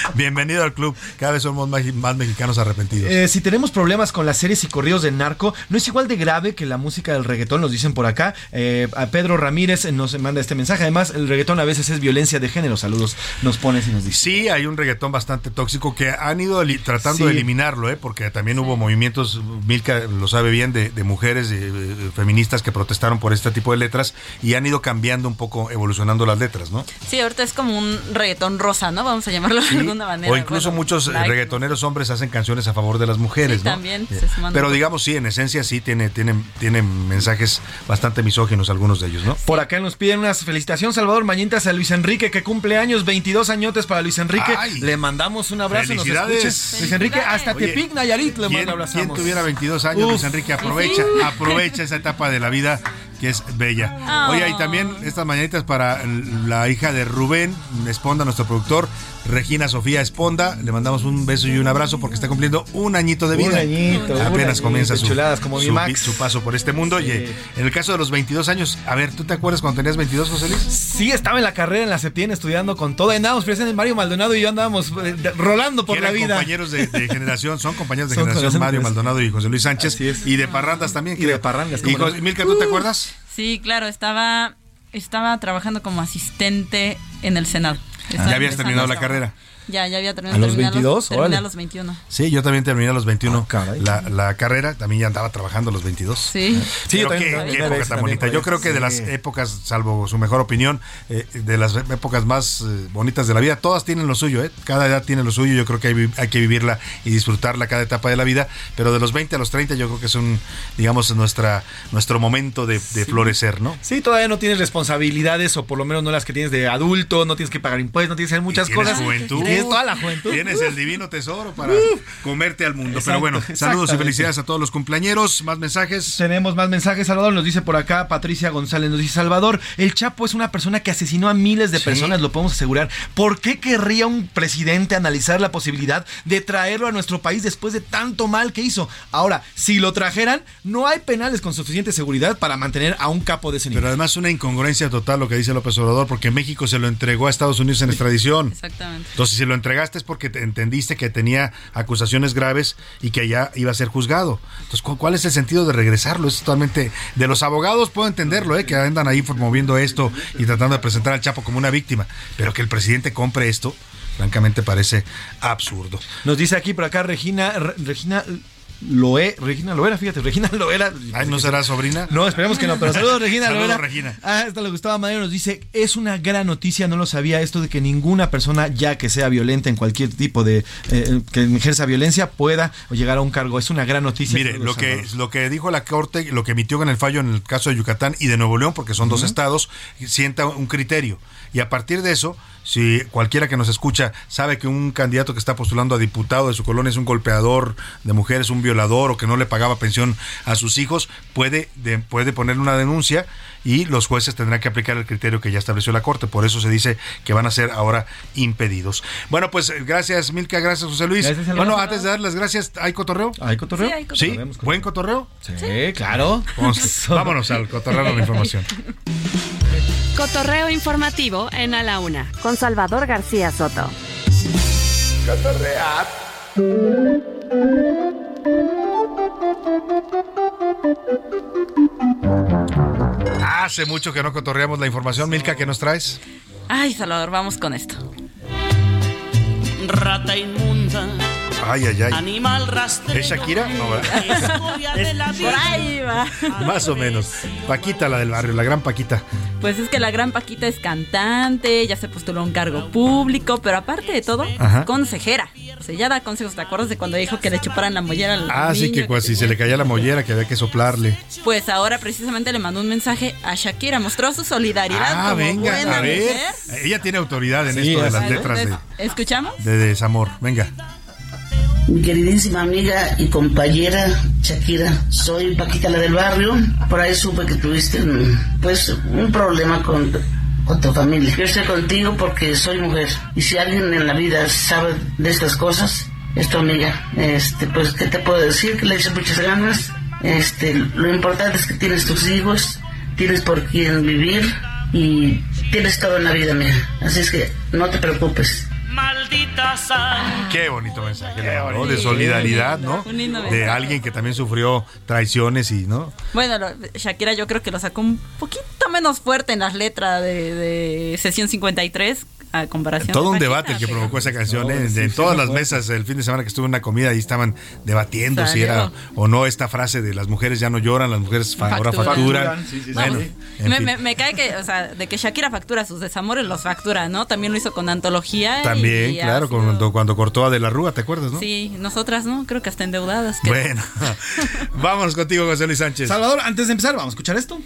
S2: Bienvenido al club. Cada vez somos más, más mexicanos arrepentidos.
S7: Eh, si tenemos problemas con las series y corridos de narco, no es igual de grave que la música del reggaetón, nos dicen por acá. Eh, a Pedro Ramírez nos manda este mensaje. Además, el reggaetón a veces es violencia de género. Saludos, nos pones y nos dice.
S2: Sí, hay un reggaetón bastante tóxico que han ido tratando
S7: Sí.
S2: de eliminarlo, ¿eh? porque también hubo movimientos, Milka lo sabe bien, de, de mujeres de- de feministas que protestaron por este tipo de letras y han ido cambiando un poco, evolucionando las letras, ¿no?
S20: Sí, ahorita es como un reggaetón rosa, ¿no? Vamos a llamarlo de alguna manera.
S2: O incluso
S20: Bueno,
S2: muchos eh,
S20: like,
S2: reggaetoneros hombres hacen canciones a favor de las mujeres,
S20: Sí,
S2: ¿no?
S20: también
S2: Eh,
S20: se suman
S2: Pero digamos, sí, en esencia sí tiene, tiene, tiene mensajes bastante misóginos algunos de ellos, ¿no?
S7: Por acá nos piden unas felicitaciones, Salvador Mañitas a Luis Enrique, que cumple años, 22 añotes para Luis Enrique.
S2: Ay.
S7: le mandamos un abrazo, nos. Luis Enrique, hasta
S2: Oye,
S7: Tepic, Nayarit, le
S2: ¿Quién,
S7: manda abrazamos.
S2: quién tuviera 22 años,
S7: Uf.
S2: Luis Enrique? Aprovecha, aprovecha esa etapa de la vida que es bella.
S20: Ah.
S2: Oye, y también estas mañanitas para la hija de Rubén Esponda, nuestro productor, Regina Sofía Esponda. Le mandamos un beso y un abrazo porque está cumpliendo un añito de
S7: Un
S2: vida.
S7: añito, un
S2: Apenas
S7: añito,
S2: comienza su,
S7: chuladas, como mi
S2: su,
S7: Max.
S2: su paso por este mundo. Y eh, en el caso de los 22 años, a ver, ¿tú te acuerdas cuando tenías 22, José Luis?
S7: Sí, estaba en la carrera en la Septién estudiando con todo. Andábamos presentes Mario Maldonado y yo andábamos eh, de- rolando por la
S2: eran
S7: vida.
S2: compañeros de, de generación, son compañeros de
S7: Son
S2: generación Mario
S7: de-
S2: Maldonado y José Luis Sánchez. Y de parrandas también.
S7: Y de
S2: creo.
S7: parrandas,
S2: Y Milka, ¿tú te acuerdas?
S20: Sí, claro, estaba, estaba trabajando como asistente en el Senado. Estaba
S2: Ya habías terminado la carrera.
S20: Ya, ya había terminado.
S2: ¿A los
S20: terminé
S2: 22?
S20: Terminé
S2: Órale.
S20: a los 21.
S2: Sí, yo también terminé a los 21 la, la carrera, también ya andaba trabajando a los 22.
S20: Sí.
S7: Sí, yo también-
S2: qué, época tan
S7: también
S2: bonita. Yo creo que de las épocas, salvo su mejor opinión, eh, de las épocas más eh, bonitas de la vida, todas tienen lo suyo, ¿eh? Cada edad tiene lo suyo, yo creo que hay, que vivirla y disfrutarla cada etapa de la vida, pero de los 20 a los 30 yo creo que es un, digamos, nuestra, nuestro momento de, de florecer, ¿no?
S7: Sí, todavía no tienes responsabilidades o por lo menos no las que tienes de adulto, no tienes que pagar impuestos, no tienes que hacer muchas
S2: Tienes
S7: cosas.
S2: juventud.
S7: Y Tienes toda la juventud.
S2: Tienes el divino tesoro para comerte al mundo. Pero bueno, saludos y felicidades a todos los cumpleañeros. Más mensajes.
S7: Tenemos más mensajes, Salvador. Nos dice por acá Patricia González. Nos dice Salvador, el Chapo es una persona que asesinó a miles de
S2: Sí.
S7: personas, lo podemos asegurar. ¿Por qué querría un presidente analizar la posibilidad de traerlo a nuestro país después de tanto mal que hizo? Ahora, si lo trajeran, no hay penales con suficiente seguridad para mantener a un capo de ese nivel.
S2: Pero además una incongruencia total lo que dice López Obrador, porque México se lo entregó a Estados Unidos en extradición.
S20: Exactamente.
S2: Entonces, si lo entregaste es porque te entendiste que tenía acusaciones graves y que allá iba a ser juzgado. Entonces, ¿cu- ¿cuál es el sentido de regresarlo? Es totalmente... De los abogados puedo entenderlo, ¿eh? que andan ahí promoviendo esto y tratando de presentar al Chapo como una víctima, pero que el presidente compre esto, francamente parece absurdo.
S7: Nos dice aquí por acá Regina, Re- Regina Loe, Regina Loera, fíjate, Regina Loera.
S2: Ay, ¿no será sobrina?
S7: No, esperemos que no, pero saludos Regina
S2: Saludos,
S7: Loera.
S2: Regina.
S7: Ah, esta le gustaba Madero, nos dice, es una gran noticia, no lo sabía esto de que ninguna persona ya que sea violenta en cualquier tipo de, eh, que ejerza violencia pueda llegar a un cargo. Es una gran noticia.
S2: Mire, lo que, lo que dijo la Corte, lo que emitió en el fallo en el caso de Yucatán y de Nuevo León, porque son dos estados, sienta un criterio. Y a partir de eso, si cualquiera que nos escucha sabe que un candidato que está postulando a diputado de su colonia es un golpeador de mujeres, un violador o que no le pagaba pensión a sus hijos, puede, de, puede poner una denuncia y los jueces tendrán que aplicar el criterio que ya estableció la Corte. Por eso se dice que van a ser ahora impedidos. Bueno, pues gracias Milka, gracias José Luis.
S7: Gracias,
S2: bueno, antes de dar las gracias, ¿hay cotorreo?
S7: ¿Hay cotorreo?
S20: Sí, hay
S2: ¿Sí? ¿Buen cotorreo?
S7: Sí, claro.
S2: Vamos- vámonos al cotorreo de la información.
S4: Cotorreo informativo en A la Una con Salvador García Soto.
S2: Hace mucho que no cotorreamos la información. Milka, ¿qué nos traes?
S20: Ay, Salvador, vamos con esto.
S21: Rata inmunda,
S2: Ay, ay, ay.
S21: animal rastrero.
S2: ¿Es Shakira? No, ¿verdad?
S21: La
S20: Por ahí va.
S2: Más o menos. Paquita, la del barrio, la gran Paquita.
S20: Pues es que la gran Paquita es cantante, ya se postuló a un cargo público, pero aparte de todo,
S2: Ajá.
S20: es consejera. O sea, ya da consejos. ¿Te acuerdas de cuando dijo que le chuparan la mollera al
S2: Ah, sí, que pues, si se le caía la mollera, que había que soplarle.
S20: Pues ahora precisamente le mandó un mensaje a Shakira, mostró su solidaridad
S2: Ah,
S20: como
S2: venga,
S20: buena
S2: a ver.
S20: mujer.
S2: Ella tiene autoridad en
S7: Sí,
S2: esto de las letras de,
S20: ¿Escuchamos?
S2: de desamor. Venga.
S21: Mi queridísima amiga y compañera Shakira, soy Paquita la del barrio. Por ahí supe que tuviste un, pues un problema con, con tu familia. Yo estoy contigo porque soy mujer. Y si alguien en la vida sabe de estas cosas, es tu amiga. Este, pues, ¿qué te puedo decir? Que le eches muchas ganas. Este, lo importante es que tienes tus hijos, tienes por quién vivir y tienes todo en la vida, amiga. Así es que no te preocupes.
S12: Maldita sal.
S2: Qué bonito mensaje, mandó, de solidaridad, ¿no?
S20: Un lindo
S2: De
S20: mensaje.
S2: alguien que también sufrió traiciones y, ¿no?
S20: Bueno, lo- Shakira yo creo que lo sacó un poquito menos fuerte en las letras de, de Sesión 53 a comparación
S2: Todo
S20: de
S2: un
S20: Paquita,
S2: debate el que provocó esa canción,
S7: No,
S2: ¿eh?
S7: sí,
S2: De
S7: sí,
S2: todas
S7: sí,
S2: las
S7: fue.
S2: mesas el fin de semana que estuve en una comida, ahí estaban debatiendo si era o no esta frase de las mujeres ya no lloran, las mujeres fa- ahora
S20: Facturan.
S2: facturan.
S7: Facturan, sí, sí, sí.
S2: Bueno,
S20: Me, me- me cae que, o sea, de que Shakira factura sus desamores, los factura, ¿no? También lo hizo con antología.
S2: También,
S20: y
S2: claro,
S20: sido-
S2: cuando, cuando cortó a De la Rúa, ¿te acuerdas, no?
S20: Sí, nosotras, ¿no? Creo que hasta endeudadas.
S2: Bueno, vámonos contigo, José Luis Sánchez.
S7: Salvador, antes de empezar, vamos a escuchar esto.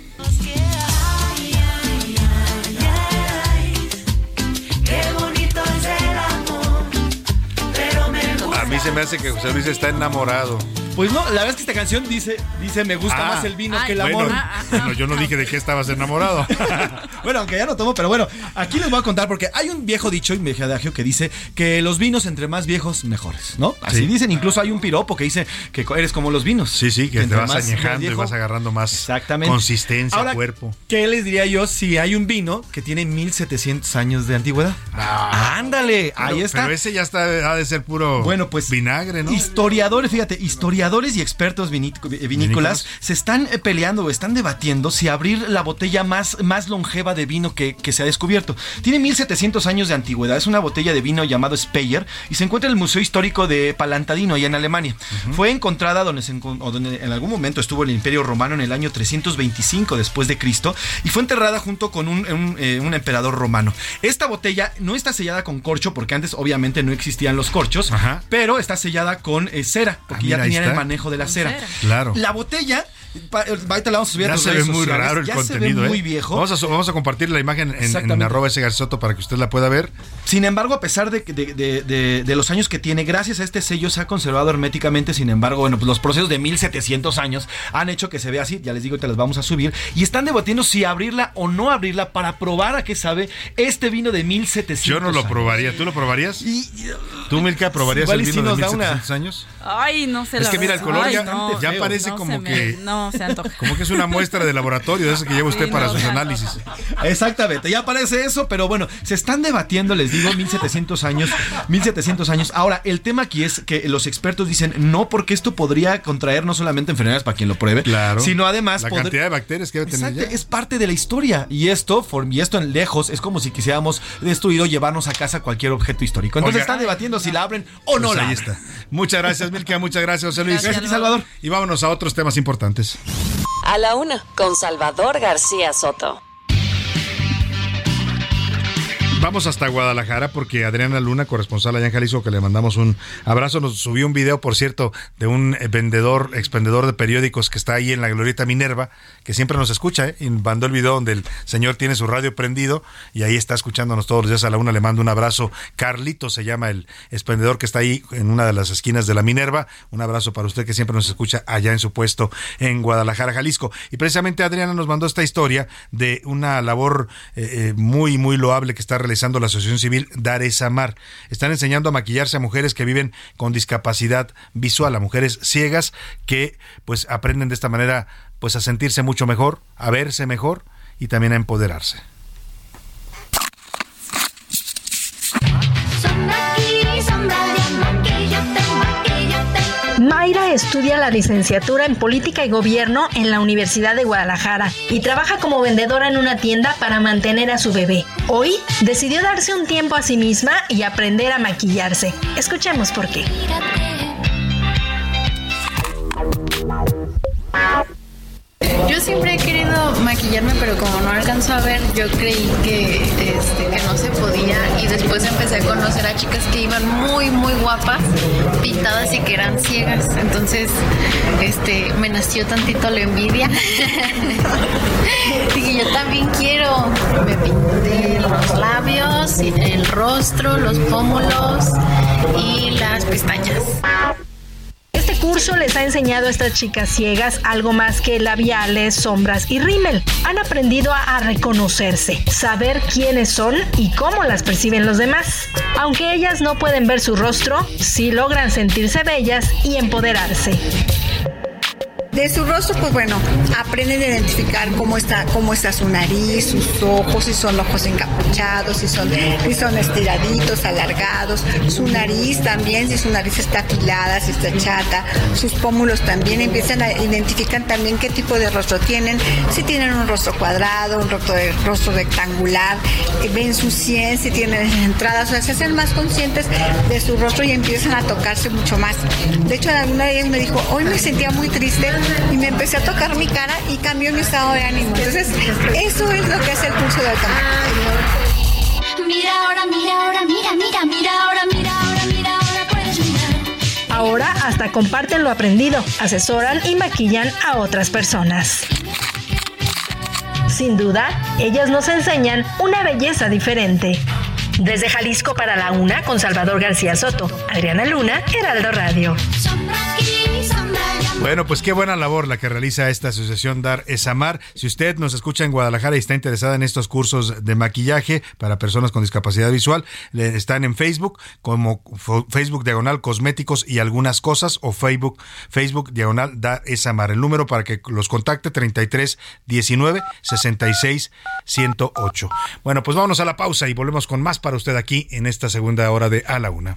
S2: Mí se me hace que José Luis está enamorado.
S7: Pues no, la verdad es que esta canción dice, dice me gusta
S2: Ah.
S7: más el vino
S20: Ay,
S7: que el amor.
S2: Bueno, bueno, yo no dije de qué estabas enamorado.
S7: Bueno, aunque ya no tomo, pero bueno, aquí les voy a contar porque hay un viejo dicho y un viejo adagio que dice que los vinos entre más viejos, mejores, ¿no? Así
S2: Sí.
S7: dicen, incluso hay un piropo que dice que eres como los vinos.
S2: Sí, sí, que te vas
S7: más
S2: añejando y vas agarrando más
S7: Exactamente.
S2: consistencia,
S7: Ahora,
S2: cuerpo.
S7: ¿Qué les diría yo si hay un vino que tiene 1700 años de antigüedad? Ándale, ahí está.
S2: Pero ese ya está, ha de ser puro
S7: Bueno, pues
S2: vinagre, ¿no?
S7: Historiadores, fíjate, historiadores y expertos viní- vinícolas
S2: Vinícolas.
S7: se están eh, peleando o están debatiendo si abrir la botella más, más longeva de vino que, que se ha descubierto. Tiene 1700 años de antigüedad, es una botella de vino llamado Speyer y se encuentra en el Museo Histórico de Palantadino, allá en Alemania. Fue encontrada donde, se donde en algún momento estuvo el Imperio Romano en el año 325 después de Cristo y fue enterrada junto con un, un, eh, un emperador romano. Esta botella no está sellada con corcho porque antes obviamente no existían los corchos,
S2: Ajá.
S7: pero está sellada con eh, cera porque
S2: Ah,
S7: ya tenían el
S2: está.
S7: manejo de la cera.
S20: cera.
S2: Claro.
S7: La botella, ahorita la vamos a subir a
S2: Ya
S7: tus
S2: se ve muy
S7: sociales,
S2: raro el
S7: ya
S2: contenido,
S7: se ve
S2: ¿eh?
S7: muy viejo.
S2: Vamos a, vamos a compartir la imagen en, arroba ese garzoto para que usted la pueda ver.
S7: Sin embargo, a pesar de, de- de- de- de los años que tiene, gracias a este sello se ha conservado herméticamente. Sin embargo, bueno, pues los procesos de 1700 años han hecho que se vea así. Ya les digo, te las vamos a subir. Y están debatiendo si abrirla o no abrirla para probar a qué sabe este vino de 1700
S2: Yo no lo
S7: años.
S2: probaría. ¿Tú lo probarías?
S7: Y-
S2: ¿Tú, Milka, probarías el vino de
S7: nos da una-
S2: 1700 años?
S20: Ay, no sé.
S2: Es
S20: la
S2: que mira, el color
S20: Ay,
S2: ya,
S20: no,
S2: parece
S20: No
S2: como
S20: se me-
S2: que...
S20: no se antoja.
S2: Como que es una muestra de laboratorio de eso que lleva usted
S20: Sí,
S2: para
S20: no,
S2: sus
S20: no.
S2: análisis.
S7: Exactamente, ya parece eso, pero bueno, se están debatiendo, les digo, 1700 años, 1700 años. Ahora, el tema aquí es que los expertos dicen no porque esto podría contraer no solamente enfermedades para quien lo pruebe,
S2: Claro.
S7: sino además
S2: La
S7: poder-
S2: cantidad de bacterias que debe tener
S7: Exacto,
S2: ya.
S7: es parte de la historia y esto, for- y esto en lejos es como si quisiéramos destruir o llevarnos a casa cualquier objeto histórico. Entonces
S2: Oiga.
S7: están debatiendo si la abren o no
S2: Pues
S7: la
S2: ahí
S7: abren.
S2: está. Muchas gracias, Milka. Muchas gracias, José Luis.
S7: Gracias Salvador.
S2: Y vámonos a otros temas importantes.
S3: A la una, con Salvador García Soto.
S2: Vamos hasta Guadalajara porque Adriana Luna, corresponsal allá en Jalisco, que le mandamos un abrazo, nos subió un video, por cierto, de un vendedor, expendedor de periódicos que está ahí en la glorieta Minerva, que siempre nos escucha, ¿eh? y mandó el video donde el señor tiene su radio prendido y ahí está escuchándonos todos los días a la una. Le mando un abrazo. Carlito se llama el expendedor que está ahí en una de las esquinas de la Minerva. Un abrazo para usted que siempre nos escucha allá en su puesto en Guadalajara, Jalisco. Y precisamente Adriana nos mandó esta historia de una labor eh, eh, muy, muy loable que está realizando la Asociación Civil Dar es Amar. Están enseñando a maquillarse a mujeres que viven con discapacidad visual, a mujeres ciegas que pues aprenden de esta manera pues a sentirse mucho mejor, a verse mejor y también a empoderarse.
S22: Mayra estudia la licenciatura en Política y Gobierno en la Universidad de Guadalajara y trabaja como vendedora en una tienda para mantener a su bebé. Hoy decidió darse un tiempo a sí misma y aprender a maquillarse. Escuchemos por qué.
S23: Yo siempre he querido maquillarme, pero como no alcanzo a ver, yo creí que, este, que no se podía. Y después empecé a conocer a chicas que iban muy, muy guapas, pintadas y que eran ciegas. Entonces, este, me nació tantito la envidia. Dije, yo también quiero. Me pinté los labios, el rostro, los pómulos y las pestañas.
S22: Curso les ha enseñado a estas chicas ciegas algo más que labiales, sombras y rímel. Han aprendido a, a reconocerse, saber quiénes son y cómo las perciben los demás. Aunque ellas no pueden ver su rostro, sí logran sentirse bellas y empoderarse.
S24: De su rostro, pues bueno, aprenden a identificar cómo está, cómo está su nariz, sus ojos, si son ojos encapuchados, si son, si son estiraditos, alargados, su nariz también, si su nariz está afilada, si está chata, sus pómulos también, empiezan a identificar también qué tipo de rostro tienen, si tienen un rostro cuadrado, un rostro, rostro rectangular, eh, ven su sien, si tienen entradas, o sea, se hacen más conscientes de su rostro y empiezan a tocarse mucho más. De hecho, alguna de ellas me dijo, hoy me sentía muy triste y me empecé a tocar mi cara y cambió mi estado de ánimo. Entonces, eso es lo que hace el curso de automático.
S19: Mira ahora, mira ahora, mira, mira, mira ahora, mira ahora, mira ahora, puedes mirar.
S22: Ahora hasta comparten lo aprendido, asesoran y maquillan a otras personas. Sin duda, ellas nos enseñan una belleza diferente. Desde Jalisco para la Una con Salvador García Soto, Adriana Luna, Heraldo Radio.
S2: Bueno, pues qué buena labor la que realiza esta asociación Dar es Amar. Si usted nos escucha en Guadalajara y está interesada en estos cursos de maquillaje para personas con discapacidad visual, están en Facebook como Facebook Diagonal Cosméticos y algunas cosas o Facebook Facebook Diagonal Dar es Amar. El número para que los contacte 33 19 66 108. Bueno, pues vámonos a la pausa y volvemos con más para usted aquí en esta segunda hora de A la Una.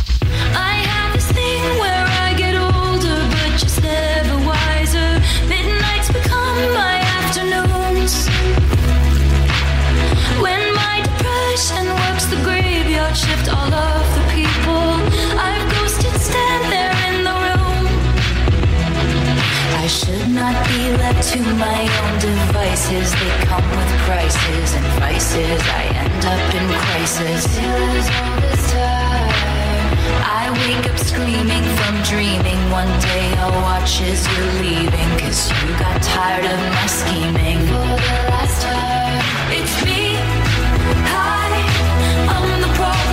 S19: To my own devices. They come with prices and vices. I end up in crisis. I wake up screaming from dreaming. One day I'll watch as you're leaving. Cause you got tired of my scheming. For the last time, it's me. Hi, I'm the problem,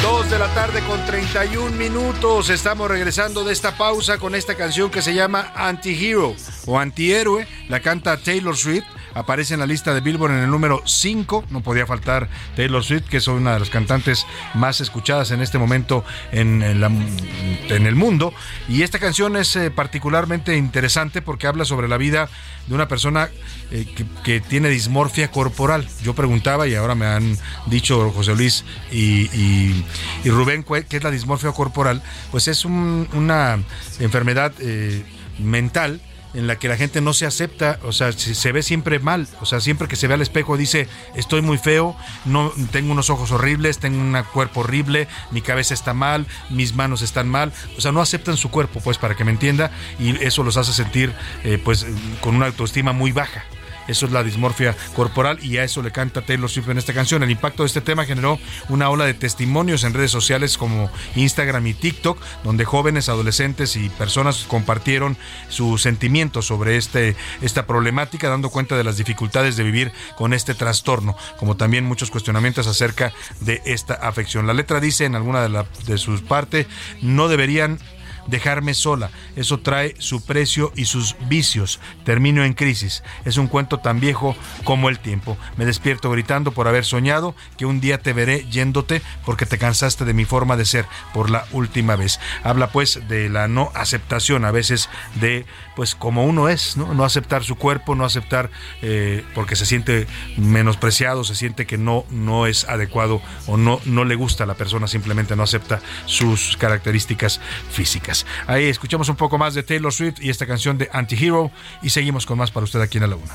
S2: Dos de la tarde con 31 minutos. Estamos regresando de esta pausa con esta canción que se llama Anti-Hero o Antihéroe. La canta Taylor Swift aparece en la lista de Billboard en el número 5. No podía faltar Taylor Swift, que es una de las cantantes más escuchadas en este momento en, el mundo. Y esta canción es eh, particularmente interesante porque habla sobre la vida de una persona eh, que, tiene dismorfia corporal. Yo preguntaba y ahora me han dicho José Luis y, Rubén qué es la dismorfia corporal. Pues es un- una enfermedad eh, mental en la que la gente no se acepta, o sea, se, ve siempre mal, o sea, siempre que se ve al espejo dice, estoy muy feo, no tengo unos ojos horribles, tengo un cuerpo horrible, mi cabeza está mal, mis manos están mal, o sea, no aceptan su cuerpo, pues, para que me entienda, y eso los hace sentir, eh, pues, con una autoestima muy baja. Eso es la dismorfia corporal y a eso le canta Taylor Swift en esta canción. El impacto de este tema generó una ola de testimonios en redes sociales como Instagram y TikTok, donde jóvenes, adolescentes y personas compartieron sus sentimientos sobre este, esta problemática, dando cuenta de las dificultades de vivir con este trastorno, como también muchos cuestionamientos acerca de esta afección. La letra dice en alguna de, sus partes, no deberían dejarme sola. Eso trae su precio y sus vicios. Termino en crisis. Es un cuento tan viejo como el tiempo. Me despierto gritando por haber soñado que un día te veré yéndote porque te cansaste de mi forma de ser por la última vez. Habla pues de la no aceptación a veces de pues como uno es, ¿no? No aceptar su cuerpo, no aceptar eh, porque se siente menospreciado, se siente que no, no es adecuado o no, no le gusta a la persona, simplemente no acepta sus características físicas. Ahí escuchamos un poco más de Taylor Swift y esta canción de Antihero y seguimos con más para usted aquí en la Laguna.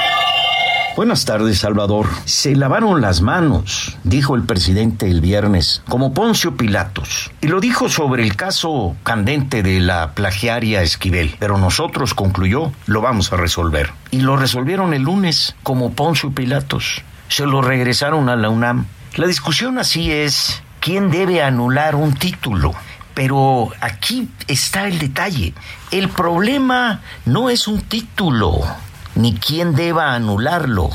S25: Buenas tardes, Salvador. Se lavaron las manos, dijo el presidente el viernes, como Poncio Pilatos. Y lo dijo sobre el caso candente de la plagiaria Esquivel. Pero nosotros, concluyó, lo vamos a resolver. Y lo resolvieron el lunes, como Poncio Pilatos. Se lo regresaron a la UNAM. La discusión así es, ¿quién debe anular un título? Pero aquí está el detalle. El problema no es un título, ni quién deba anularlo,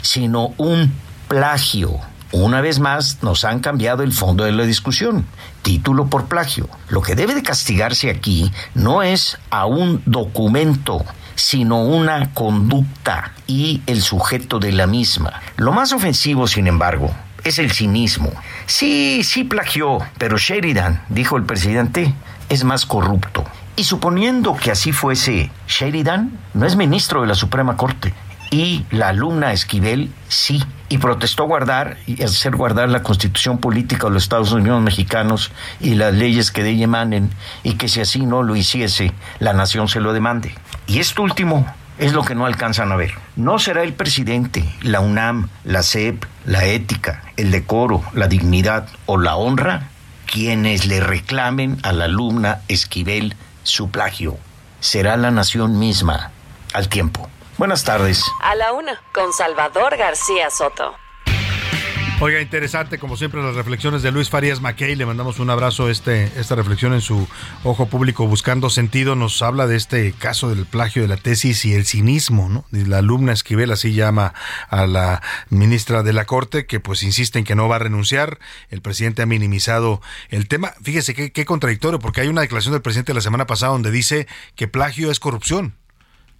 S25: sino un plagio. Una vez más nos han cambiado el fondo de la discusión, título por plagio. Lo que debe de castigarse aquí no es a un documento, sino una conducta y el sujeto de la misma. Lo más ofensivo, sin embargo, es el cinismo. Sí, sí plagió, pero Sheridan, dijo el presidente, es más corrupto. Y suponiendo que así fuese, Sheridan no es ministro de la Suprema Corte. Y la alumna Esquivel sí. Y protestó guardar y hacer guardar la constitución política de los Estados Unidos mexicanos y las leyes que de ella emanen. Y que si así no lo hiciese, la nación se lo demande. Y esto último es lo que no alcanzan a ver. No será el presidente, la UNAM, la CEP, la ética, el decoro, la dignidad o la honra quienes le reclamen a la alumna Esquivel su plagio. Será la nación misma al tiempo. Buenas tardes.
S3: A la una, con Salvador García Soto.
S2: Oiga, interesante, como siempre, las reflexiones de Luis Farías Mackey. Le mandamos un abrazo. Este, esta reflexión en su ojo público buscando sentido nos habla de este caso del plagio de la tesis y el cinismo, ¿no? La alumna Esquivel así llama a la ministra de la Corte, que pues insiste en que no va a renunciar. El presidente ha minimizado el tema. Fíjese qué contradictorio, porque hay una declaración del presidente la semana pasada donde dice que plagio es corrupción,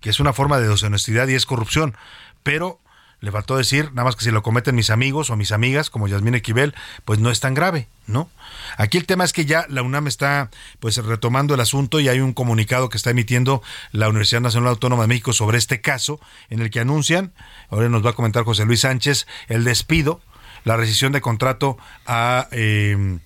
S2: que es una forma de deshonestidad y es corrupción. Pero le faltó decir, nada más que si lo cometen mis amigos o mis amigas, como Yasmín Equivel, pues no es tan grave, ¿no? Aquí el tema es que ya la UNAM está pues retomando el asunto y hay un comunicado que está emitiendo la Universidad Nacional Autónoma de México sobre este caso, en el que anuncian, ahora nos va a comentar José Luis Sánchez, el despido, la rescisión de contrato a... eh,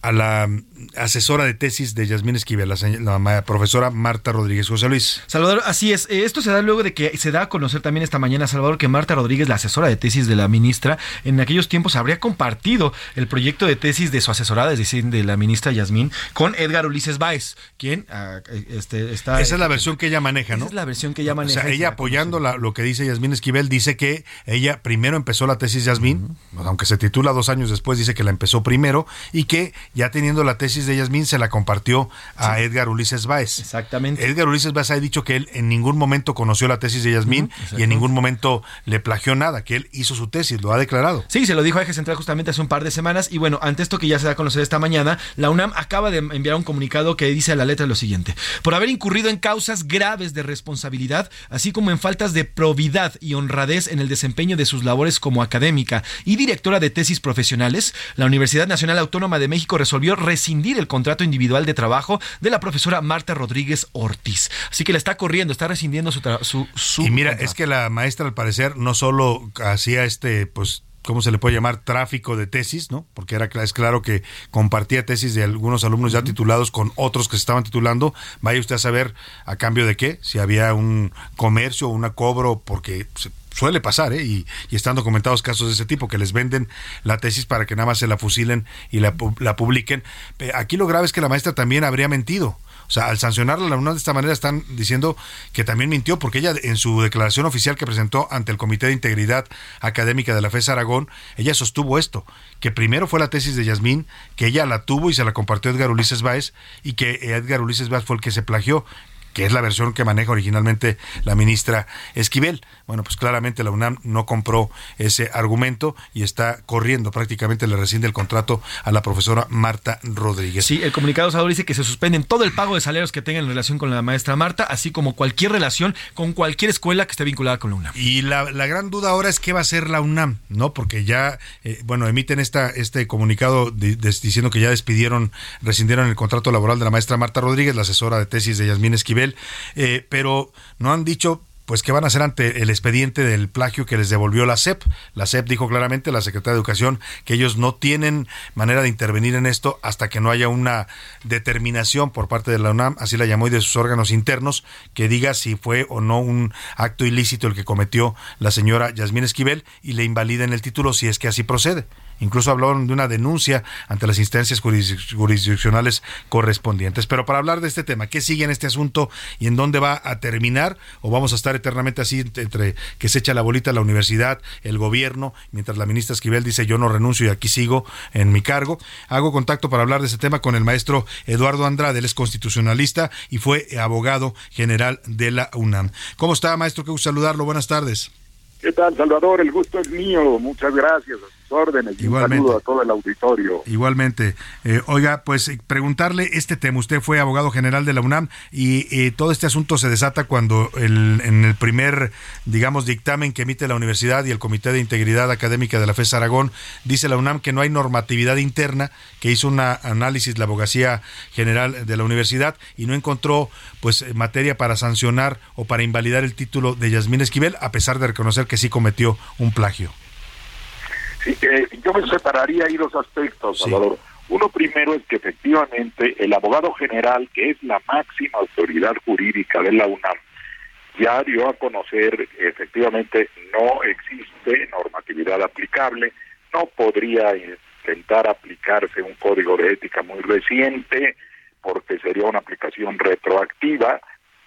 S2: a la asesora de tesis de Yasmín Esquivel, la, la profesora Marta Rodríguez. José Luis.
S7: Salvador, así es. Eh, Esto se da luego de que se da a conocer también esta mañana, Salvador, que Marta Rodríguez, la asesora de tesis de la ministra, en aquellos tiempos habría compartido el proyecto de tesis de su asesorada, es decir, de la ministra Yasmín, con Edgar Ulises Báez, quien ah, eh, este, está...
S2: Esa es la versión que ella maneja, ¿no?
S7: Esa es la versión que ella maneja.
S2: O sea, ella apoyando la- lo que dice Yasmín Esquivel, dice que ella primero empezó la tesis Yasmín, aunque se titula dos años después, dice que la empezó primero y que ya teniendo la tesis de Yasmín se la compartió a Edgar Ulises Báez.
S7: Exactamente.
S2: Edgar Ulises Báez ha dicho que él en ningún momento conoció la tesis de Yasmín y en ningún momento le plagió nada, que él hizo su tesis, lo ha declarado.
S7: Sí, se lo dijo a Eje Central justamente hace un par de semanas. Y bueno, ante esto que ya se da a conocer esta mañana, la UNAM acaba de enviar un comunicado que dice a la letra lo siguiente: Por haber incurrido en causas graves de responsabilidad, así como en faltas de probidad y honradez en el desempeño de sus labores como académica y directora de tesis profesionales, la Universidad Nacional Autónoma de México resolvió rescindir el contrato individual de trabajo de la profesora Marta Rodríguez Ortiz. Así que le está corriendo, está rescindiendo su, su, su
S2: Y mira,
S7: contrato.
S2: es que la maestra al parecer no solo hacía este, pues, ¿cómo se le puede llamar? Tráfico de tesis, ¿no? Porque era es claro que compartía tesis de algunos alumnos ya titulados con otros que se estaban titulando. Vaya usted a saber a cambio de qué, si había un comercio o un cobro, porque se- suele pasar, ¿eh? Y, y están documentados casos de ese tipo, que les venden la tesis para que nada más se la fusilen y la, la publiquen. Aquí lo grave es que la maestra también habría mentido. O sea, al sancionarla la UNAM de esta manera están diciendo que también mintió, porque ella en su declaración oficial que presentó ante el Comité de Integridad Académica de la FES Aragón, ella sostuvo esto, que primero fue la tesis de Yasmín, que ella la tuvo y se la compartió Edgar Ulises Báez, y que Edgar Ulises Báez fue el que se plagió que es la versión que maneja originalmente la ministra Esquivel. Bueno, pues claramente la UNAM no compró ese argumento y está corriendo, prácticamente le rescinde el contrato a la profesora Marta Rodríguez.
S7: Sí, el comunicado Salvador dice que se suspenden todo el pago de salarios que tengan en relación con la maestra Marta, así como cualquier relación con cualquier escuela que esté vinculada con la UNAM.
S2: Y la, la gran duda ahora es qué va a hacer la UNAM, ¿no? Porque ya, eh, bueno, emiten esta, este comunicado diciendo que ya despidieron, rescindieron el contrato laboral de la maestra Marta Rodríguez, la asesora de tesis de Yasmín Esquivel, eh, pero no han dicho pues qué van a hacer ante el expediente del plagio que les devolvió la SEP. La SEP dijo claramente, la Secretaría de Educación, que ellos no tienen manera de intervenir en esto hasta que no haya una determinación por parte de la UNAM, así la llamó, y de sus órganos internos, que diga si fue o no un acto ilícito el que cometió la señora Yasmín Esquivel y le invaliden el título si es que así procede. Incluso hablaron de una denuncia ante las instancias jurisdic- jurisdiccionales correspondientes. Pero para hablar de este tema, ¿qué sigue en este asunto y en dónde va a terminar? ¿O vamos a estar eternamente así entre- que se echa la bolita la universidad, el gobierno, mientras la ministra Esquivel dice yo no renuncio y aquí sigo en mi cargo? Hago contacto para hablar de este tema con el maestro Eduardo Andrade, él es constitucionalista y fue abogado general de la UNAM. ¿Cómo está, maestro? Qué gusto saludarlo. Buenas tardes.
S18: ¿Qué tal, Salvador? El gusto es mío. Muchas gracias. Sus órdenes. Y un
S2: Igualmente.
S18: saludo a todo el auditorio.
S2: Igualmente. Eh, oiga, pues preguntarle este tema. Usted fue abogado general de la UNAM y eh, todo este asunto se desata cuando el, en el primer, digamos, dictamen que emite la universidad y el Comité de Integridad Académica de la FES Aragón, dice la UNAM que no hay normatividad interna, que hizo un análisis la abogacía general de la universidad y no encontró pues eh, materia para sancionar o para invalidar el título de Yasmín Esquivel, a pesar de reconocer que sí cometió un plagio.
S18: Sí, eh, yo me separaría ahí dos aspectos, Salvador. Uno primero es que efectivamente el abogado general, que es la máxima autoridad jurídica de la UNAM, ya dio a conocer efectivamente no existe normatividad aplicable, no podría intentar aplicarse un código de ética muy reciente porque sería una aplicación retroactiva,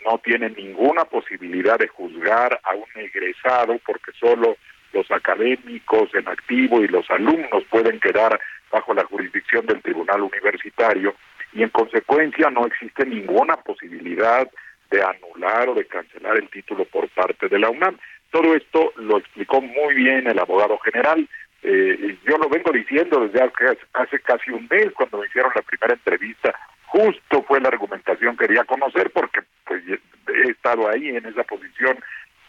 S18: no tiene ninguna posibilidad de juzgar a un egresado porque solo los académicos en activo y los alumnos pueden quedar bajo la jurisdicción del tribunal universitario y en consecuencia no existe ninguna posibilidad de anular o de cancelar el título por parte de la UNAM. Todo esto lo explicó muy bien el abogado general. Eh, yo lo vengo diciendo desde hace, hace casi un mes cuando me hicieron la primera entrevista. Justo fue la argumentación que quería conocer porque pues, he estado ahí en esa posición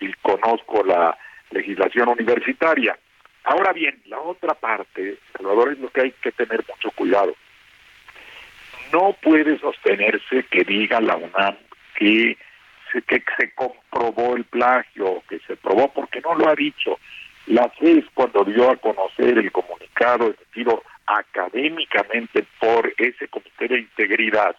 S18: y conozco la legislación universitaria. Ahora bien, la otra parte, Salvador, es lo que hay que tener mucho cuidado. No puede sostenerse que diga la UNAM que se, que se comprobó el plagio, que se probó, porque no lo ha dicho. La FES, cuando dio a conocer el comunicado emitido académicamente por ese comité de integridad,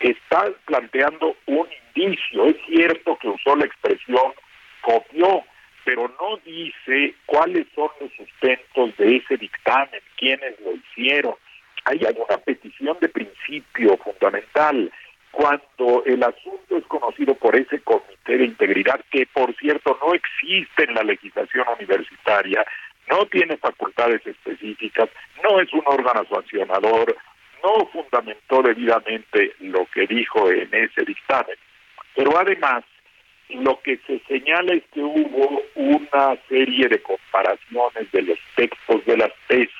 S18: está planteando un indicio. Es cierto que usó la expresión copió, pero no dice cuáles son los sustentos de ese dictamen, quiénes lo hicieron. Hay una petición de principio fundamental. Cuando el asunto es conocido por ese comité de integridad, que por cierto no existe en la legislación universitaria, no tiene facultades específicas, no es un órgano sancionador, no fundamentó debidamente lo que dijo en ese dictamen. Pero además, lo que se señala es que hubo una serie de comparaciones de los textos de las tesis.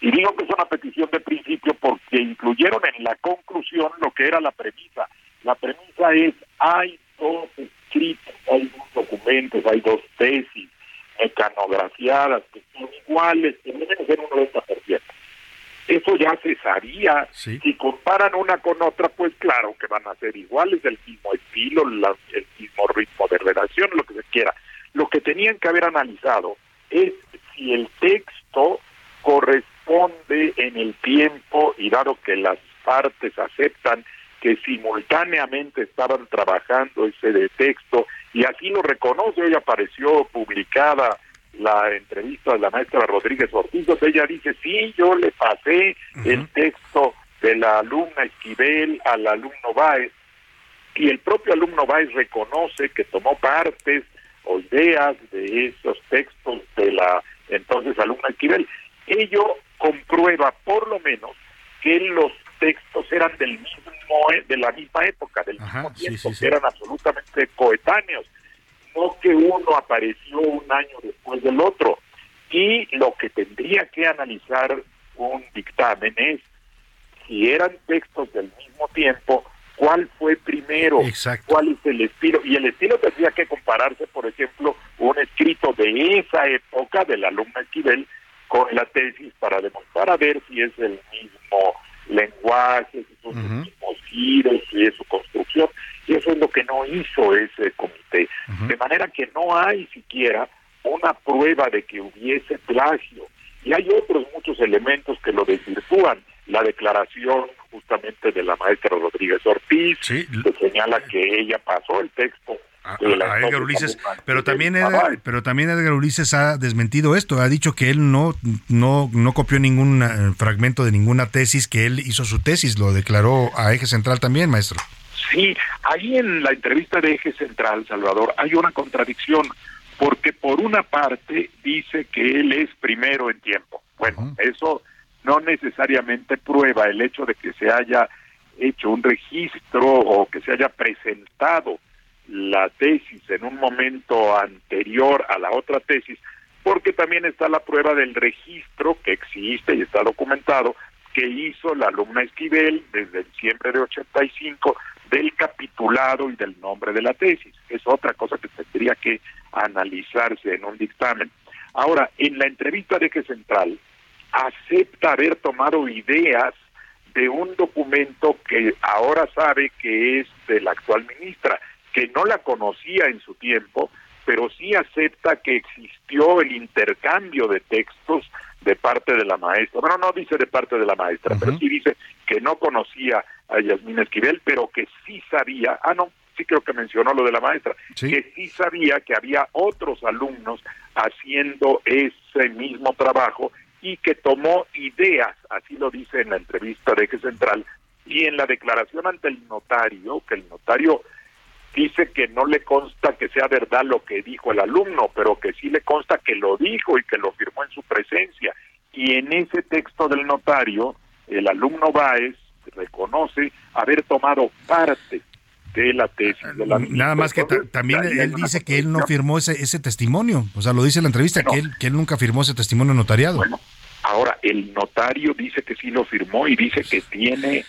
S18: Y digo que es una petición de principio porque incluyeron en la conclusión lo que era la premisa. La premisa es, hay dos escritos, hay dos documentos, hay dos tesis mecanografiadas que son iguales, que deben ser un 90%. Eso ya se sabía. Si comparan una con otra, pues claro que van a ser iguales, del mismo estilo, el mismo ritmo de redacción, lo que se quiera. Lo que tenían que haber analizado es si el texto corresponde en el tiempo y dado que las partes aceptan que simultáneamente estaban trabajando ese de texto y así lo reconoce, hoy apareció publicada la entrevista de la maestra Rodríguez Ortiz, ella dice, sí, yo le pasé el texto de la alumna Esquivel al alumno Báez, y el propio alumno Báez reconoce que tomó partes o ideas de esos textos de la entonces alumna Esquivel. Ello comprueba por lo menos que los textos eran del mismo e, de la misma época, del mismo tiempo, que eran absolutamente coetáneos no que uno apareció un año después del otro. Y lo que tendría que analizar un dictamen es si eran textos del mismo tiempo, cuál fue primero, cuál es el estilo. Y el estilo tendría que compararse, por ejemplo, un escrito de esa época del alumno Esquivel con la tesis para demostrar a ver si es el mismo lenguaje, si son los mismos giros, es su construcción. Y eso es lo que no hizo ese comité. De manera que no hay siquiera una prueba de que hubiese plagio. Y hay otros muchos elementos que lo desvirtúan. La declaración justamente de la maestra Rodríguez Ortiz, que señala que ella pasó el texto
S2: a, Edgar Ulises, pero también Edgar, pero también Edgar Ulises ha desmentido esto, ha dicho que él no no no copió ningún eh, fragmento de ninguna tesis, que él hizo su tesis, lo declaró a Eje Central también, maestro.
S18: Sí, ahí en la entrevista de Eje Central, Salvador, hay una contradicción, porque por una parte dice que él es primero en tiempo. Bueno, eso no necesariamente prueba el hecho de que se haya hecho un registro o que se haya presentado la tesis en un momento anterior a la otra tesis, porque también está la prueba del registro que existe y está documentado que hizo la alumna Esquivel desde diciembre de 85 del capitulado y del nombre de la tesis. Es otra cosa que tendría que analizarse en un dictamen. Ahora, en la entrevista de que Central, acepta haber tomado ideas de un documento que ahora sabe que es de la actual ministra, que no la conocía en su tiempo, pero sí acepta que existió el intercambio de textos de parte de la maestra. Bueno, no dice de parte de la maestra, pero sí dice que no conocía a Yasmina Esquivel, pero que sí sabía, ah, no, sí creo que mencionó lo de la maestra, que sí sabía que había otros alumnos haciendo ese mismo trabajo y que tomó ideas, así lo dice en la entrevista de Eje Central, y en la declaración ante el notario, que el notario dice que no le consta que sea verdad lo que dijo el alumno, pero que sí le consta que lo dijo y que lo firmó en su presencia. Y en ese texto del notario, el alumno Báez reconoce haber tomado parte de la tesis de la
S2: Nada más que también él dice que él no firmó ese, ese testimonio, o sea, lo dice en la entrevista, que, él, que él nunca firmó ese testimonio notariado.
S18: Bueno, ahora el notario dice que sí lo firmó y dice que tiene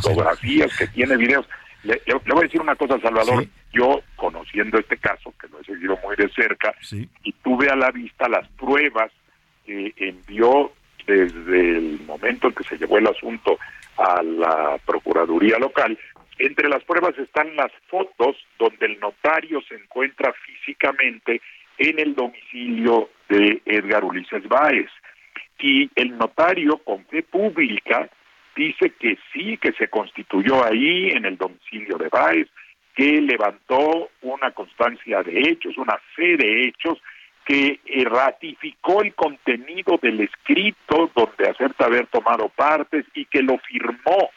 S18: fotografías, que tiene videos. Le, voy a decir una cosa, Salvador. Yo, conociendo este caso, que lo he seguido muy de cerca, y tuve a la vista las pruebas que envió desde el momento en que se llevó el asunto a la Procuraduría local, entre las pruebas están las fotos donde el notario se encuentra físicamente en el domicilio de Edgar Ulises Báez. y el notario con fe pública dice que sí, que se constituyó ahí en el domicilio de Báez, que levantó una constancia de hechos, una fe de hechos, que eh, ratificó el contenido del escrito donde acepta haber tomado partes y que lo firmó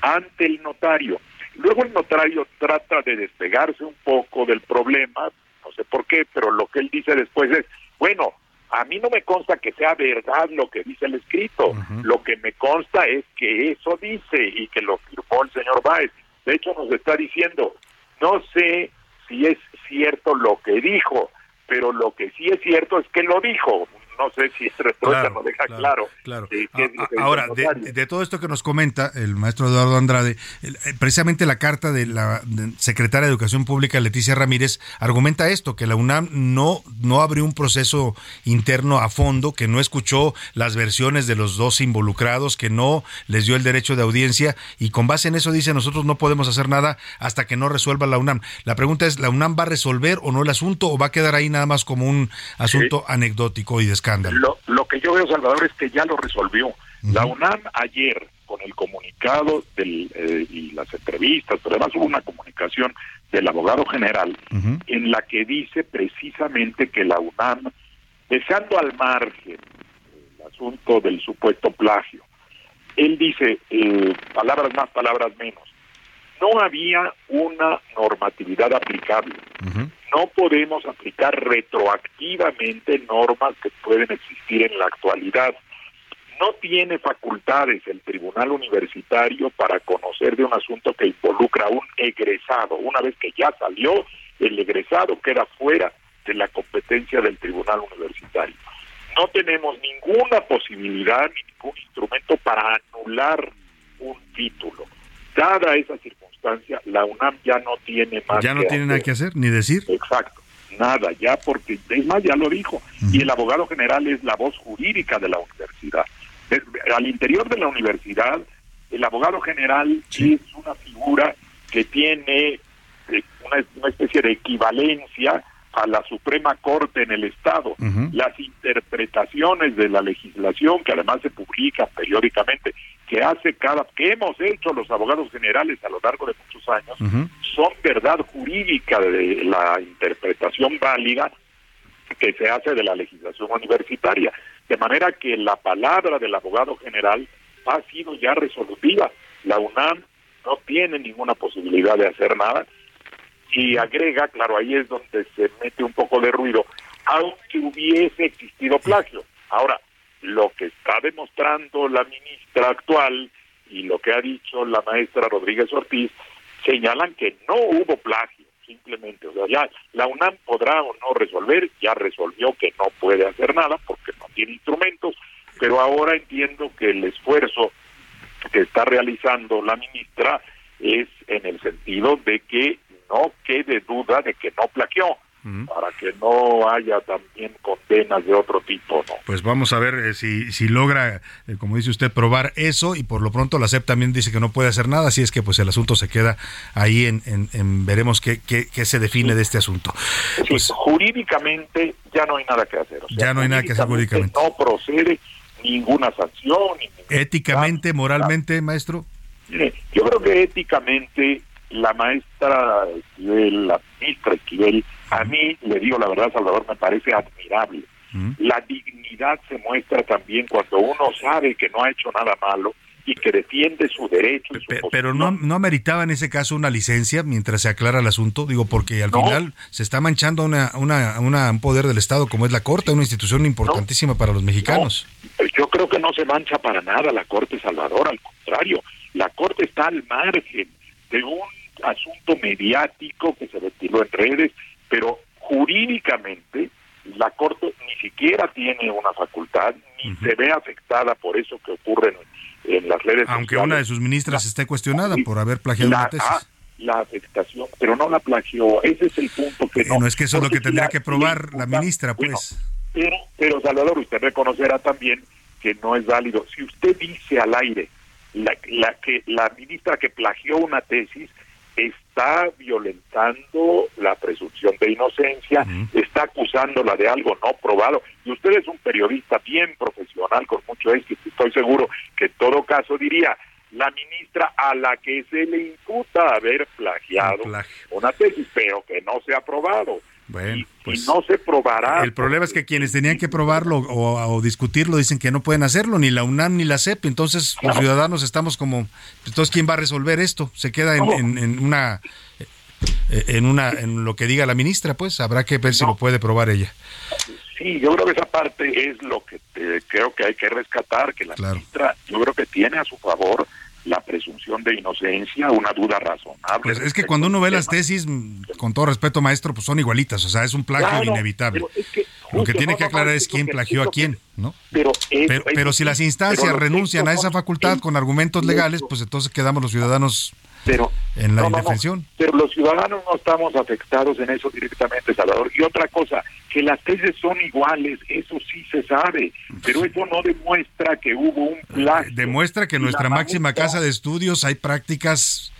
S18: ante el notario. Luego el notario trata de despegarse un poco del problema, no sé por qué, pero lo que él dice después es, bueno, a mí no me consta que sea verdad lo que dice el escrito, lo que me consta es que eso dice y que lo firmó el señor Báez. De hecho nos está diciendo, no sé si es cierto lo que dijo, pero lo que sí es cierto es que lo dijo no sé si esta respuesta no deja claro.
S2: Claro. Ahora, de, todo esto que nos comenta el maestro Eduardo Andrade, eh, precisamente la carta de la secretaria de Educación Pública, Leticia Ramírez, argumenta esto, que la UNAM no, no abrió un proceso interno a fondo, que no escuchó las versiones de los dos involucrados, que no les dio el derecho de audiencia y con base en eso dice nosotros no podemos hacer nada hasta que no resuelva la UNAM. La pregunta es, ¿la UNAM va a resolver o no el asunto o va a quedar ahí nada más como un asunto anecdótico y
S18: Lo, que yo veo, Salvador, es que ya lo resolvió. La UNAM ayer, con el comunicado del, eh, y las entrevistas, pero además hubo una comunicación del abogado general en la que dice precisamente que la UNAM, dejando al margen el asunto del supuesto plagio, él dice, eh, palabras más, palabras menos, no había una normatividad aplicable no podemos aplicar retroactivamente normas que pueden existir en la actualidad. No tiene facultades el tribunal universitario para conocer de un asunto que involucra a un egresado. Una vez que ya salió, el egresado queda fuera de la competencia del tribunal universitario. No tenemos ninguna posibilidad ni ningún instrumento para anular un título. Dada esa circunstancia, la UNAM ya no tiene más.
S2: Ya no tiene nada que hacer, ni decir.
S18: Exacto, nada, ya porque, es más, ya lo dijo. Y el abogado general es la voz jurídica de la universidad. al interior de la universidad, el abogado general es una figura que tiene eh, una, especie de equivalencia a la Suprema Corte en el Estado. Las interpretaciones de la legislación, que además se publican periódicamente, que hace cada que hemos hecho los abogados generales a lo largo de muchos años son verdad jurídica de la interpretación válida que se hace de la legislación universitaria. De manera que la palabra del abogado general ha sido ya resolutiva. La UNAM no tiene ninguna posibilidad de hacer nada. Y agrega claro ahí es donde se mete un poco de ruido aunque hubiese existido plagio. Ahora lo que está demostrando la ministra actual y lo que ha dicho la maestra Rodríguez Ortiz señalan que no hubo plagio, simplemente. O sea, ya la UNAM podrá o no resolver, ya resolvió que no puede hacer nada porque no tiene instrumentos, pero ahora entiendo que el esfuerzo que está realizando la ministra es en el sentido de que no quede duda de que no plagió para que no haya también condenas de otro tipo, ¿no?
S2: Pues vamos a ver eh, si, si logra, eh, como dice usted, probar eso y por lo pronto la SEP también dice que no puede hacer nada, así es que pues el asunto se queda ahí en, en, veremos qué, qué, se define de este asunto.
S18: pues, jurídicamente ya no hay nada que hacer.
S2: ya no hay nada que hacer jurídicamente.
S18: No procede ninguna sanción.
S2: Éticamente, moralmente, maestro.
S18: Mire, yo creo que éticamente la maestra Esquivel, la ministra Esquivel, a mí, le digo la verdad, Salvador, me parece admirable. La dignidad se muestra también cuando uno sabe que no ha hecho nada malo y que defiende su derecho.
S2: pero no, no ameritaba en ese caso una licencia mientras se aclara el asunto, digo, porque al final se está manchando una, una, una, un poder del Estado como es la Corte, una institución importantísima para los mexicanos.
S18: yo creo que no se mancha para nada la Corte Salvador, al contrario, la Corte está al margen de un asunto mediático que se ventiló en redes, pero jurídicamente la Corte ni siquiera tiene una facultad, ni se ve afectada por eso que ocurre en, las redes
S2: Aunque una de sus ministras esté cuestionada por haber plagiado la, tesis. Ah,
S18: la afectación, pero no la plagió. Ese es el punto que
S2: no. es que eso es lo que tendría que probar la, ministra, pues.
S18: pero, pero, Salvador, usted reconocerá también que no es válido. Si usted dice al aire la, la que la ministra que plagió una tesis, está violentando la presunción de inocencia, está acusándola de algo no probado. Y usted es un periodista bien profesional, con mucho éxito. Estoy seguro que en todo caso diría, la ministra a la que se le imputa haber plagiado una tesis, pero que no se ha probado.
S2: Bueno, pues
S18: no se probará.
S2: El problema es que quienes tenían que probarlo o, discutirlo dicen que no pueden hacerlo, ni la UNAM ni la CEP. Entonces, los ciudadanos estamos como. Entonces, ¿quién va a resolver esto? Se queda en, en, una. En, una, en lo que diga la ministra, pues habrá que ver si lo puede probar ella.
S18: Sí, yo creo que esa parte es lo que creo que hay que rescatar, que la ministra, yo creo que tiene a su favor la presunción de inocencia, una duda razonable.
S2: Pues es que cuando uno ve las tesis, con todo respeto, maestro, pues son igualitas, o sea, es un plagio inevitable. Lo que tiene que aclarar es quién plagió a quién, ¿no? Pero, pero, si las instancias renuncian a esa facultad con argumentos legales, pues entonces quedamos los ciudadanos
S18: pero
S2: en la indefensión.
S18: pero los ciudadanos no estamos afectados en eso directamente, Salvador. Y otra cosa, que las tesis son iguales, eso sí se sabe, pero eso no demuestra que hubo un plagio.
S2: Demuestra que en nuestra máxima casa de estudios hay prácticas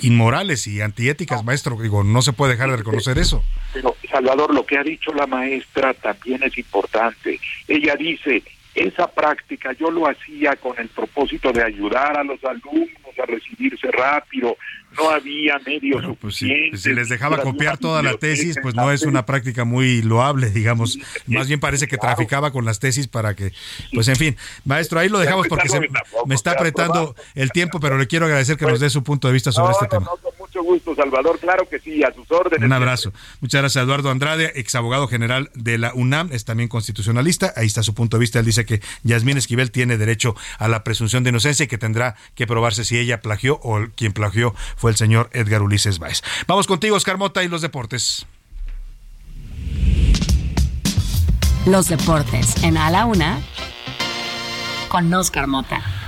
S2: inmorales y antiéticas, maestro. Digo, no se puede dejar de reconocer eso.
S18: Pero, Salvador, lo que ha dicho la maestra también es importante. Ella dice, esa práctica yo lo hacía con el propósito de ayudar a los alumnos a recibirse rápido, no había medios
S2: pues suficientes. si, les dejaba copiar toda la tesis, pues no es una práctica muy loable, digamos. Más bien parece que traficaba con las tesis para que, pues en fin, maestro, ahí lo dejamos porque se, me está apretando el tiempo, pero le quiero agradecer que nos dé su punto de vista sobre este tema
S18: gusto, Salvador. Claro que sí, a sus órdenes.
S2: Un abrazo. Muchas gracias, Eduardo Andrade, ex abogado general de la UNAM, es también constitucionalista. Ahí está su punto de vista. Él dice que Yasmín Esquivel tiene derecho a la presunción de inocencia y que tendrá que probarse si ella plagió o quien plagió fue el señor Edgar Ulises Báez. Vamos contigo, Oscar Mota, y los deportes.
S4: Los deportes en A la Una con Oscar Mota.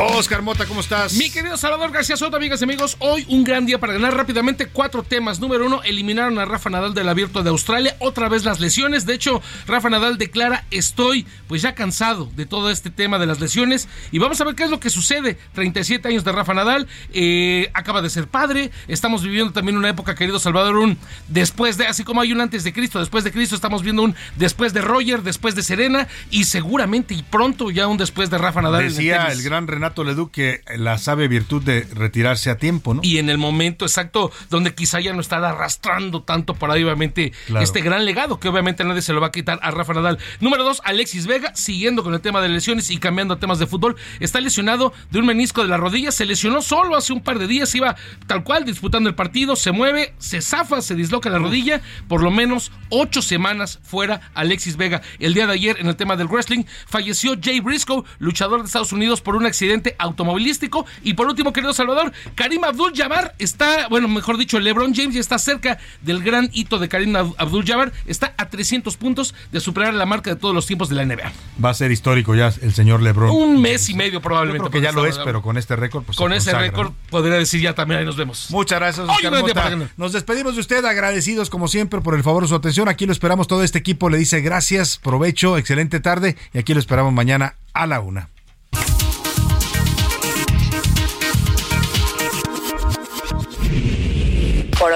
S2: Oscar Mota, ¿cómo estás?
S26: Mi querido Salvador García Soto, amigas y amigos, hoy un gran día para ganar rápidamente cuatro temas. Número uno, eliminaron a Rafa Nadal del Abierto de Australia, otra vez las lesiones. De hecho, Rafa Nadal declara, estoy pues ya cansado de todo este tema de las lesiones. Y vamos a ver qué es lo que sucede. 37 años de Rafa Nadal, eh, acaba de ser padre. Estamos viviendo también una época, querido Salvador, un después de, así como hay un antes de Cristo, después de Cristo, estamos viendo un después de Roger, después de Serena y seguramente y pronto ya un después de Rafa Nadal.
S2: Decía el, el gran Renato Renato Leduc que la sabe virtud de retirarse a tiempo, ¿no?
S26: Y en el momento exacto donde quizá ya no está arrastrando tanto para obviamente este gran legado que obviamente nadie se lo va a quitar a Rafa Nadal. Número dos, Alexis Vega, siguiendo con el tema de lesiones y cambiando a temas de fútbol, está lesionado de un menisco de la rodilla, se lesionó solo hace un par de días, iba tal cual disputando el partido, se mueve, se zafa, se disloca la rodilla, por lo menos ocho semanas fuera Alexis Vega. El día de ayer en el tema del wrestling falleció Jay Briscoe, luchador de Estados Unidos por un accidente automovilístico. Y por último, querido Salvador, Karim Abdul Jabbar está, bueno, mejor dicho, LeBron James ya está cerca del gran hito de Karim Abdul Jabbar. Está a 300 puntos de superar la marca de todos los tiempos de la NBA.
S2: Va a ser histórico ya el señor LeBron.
S26: Un mes y medio probablemente.
S2: que ya lo es, pero con este récord, pues
S26: Con ese récord podría decir ya también ahí nos vemos.
S2: Muchas gracias, Oscar Nos despedimos de usted, agradecidos como siempre por el favor de su atención. Aquí lo esperamos, todo este equipo le dice gracias, provecho, excelente tarde y aquí lo esperamos mañana a la una.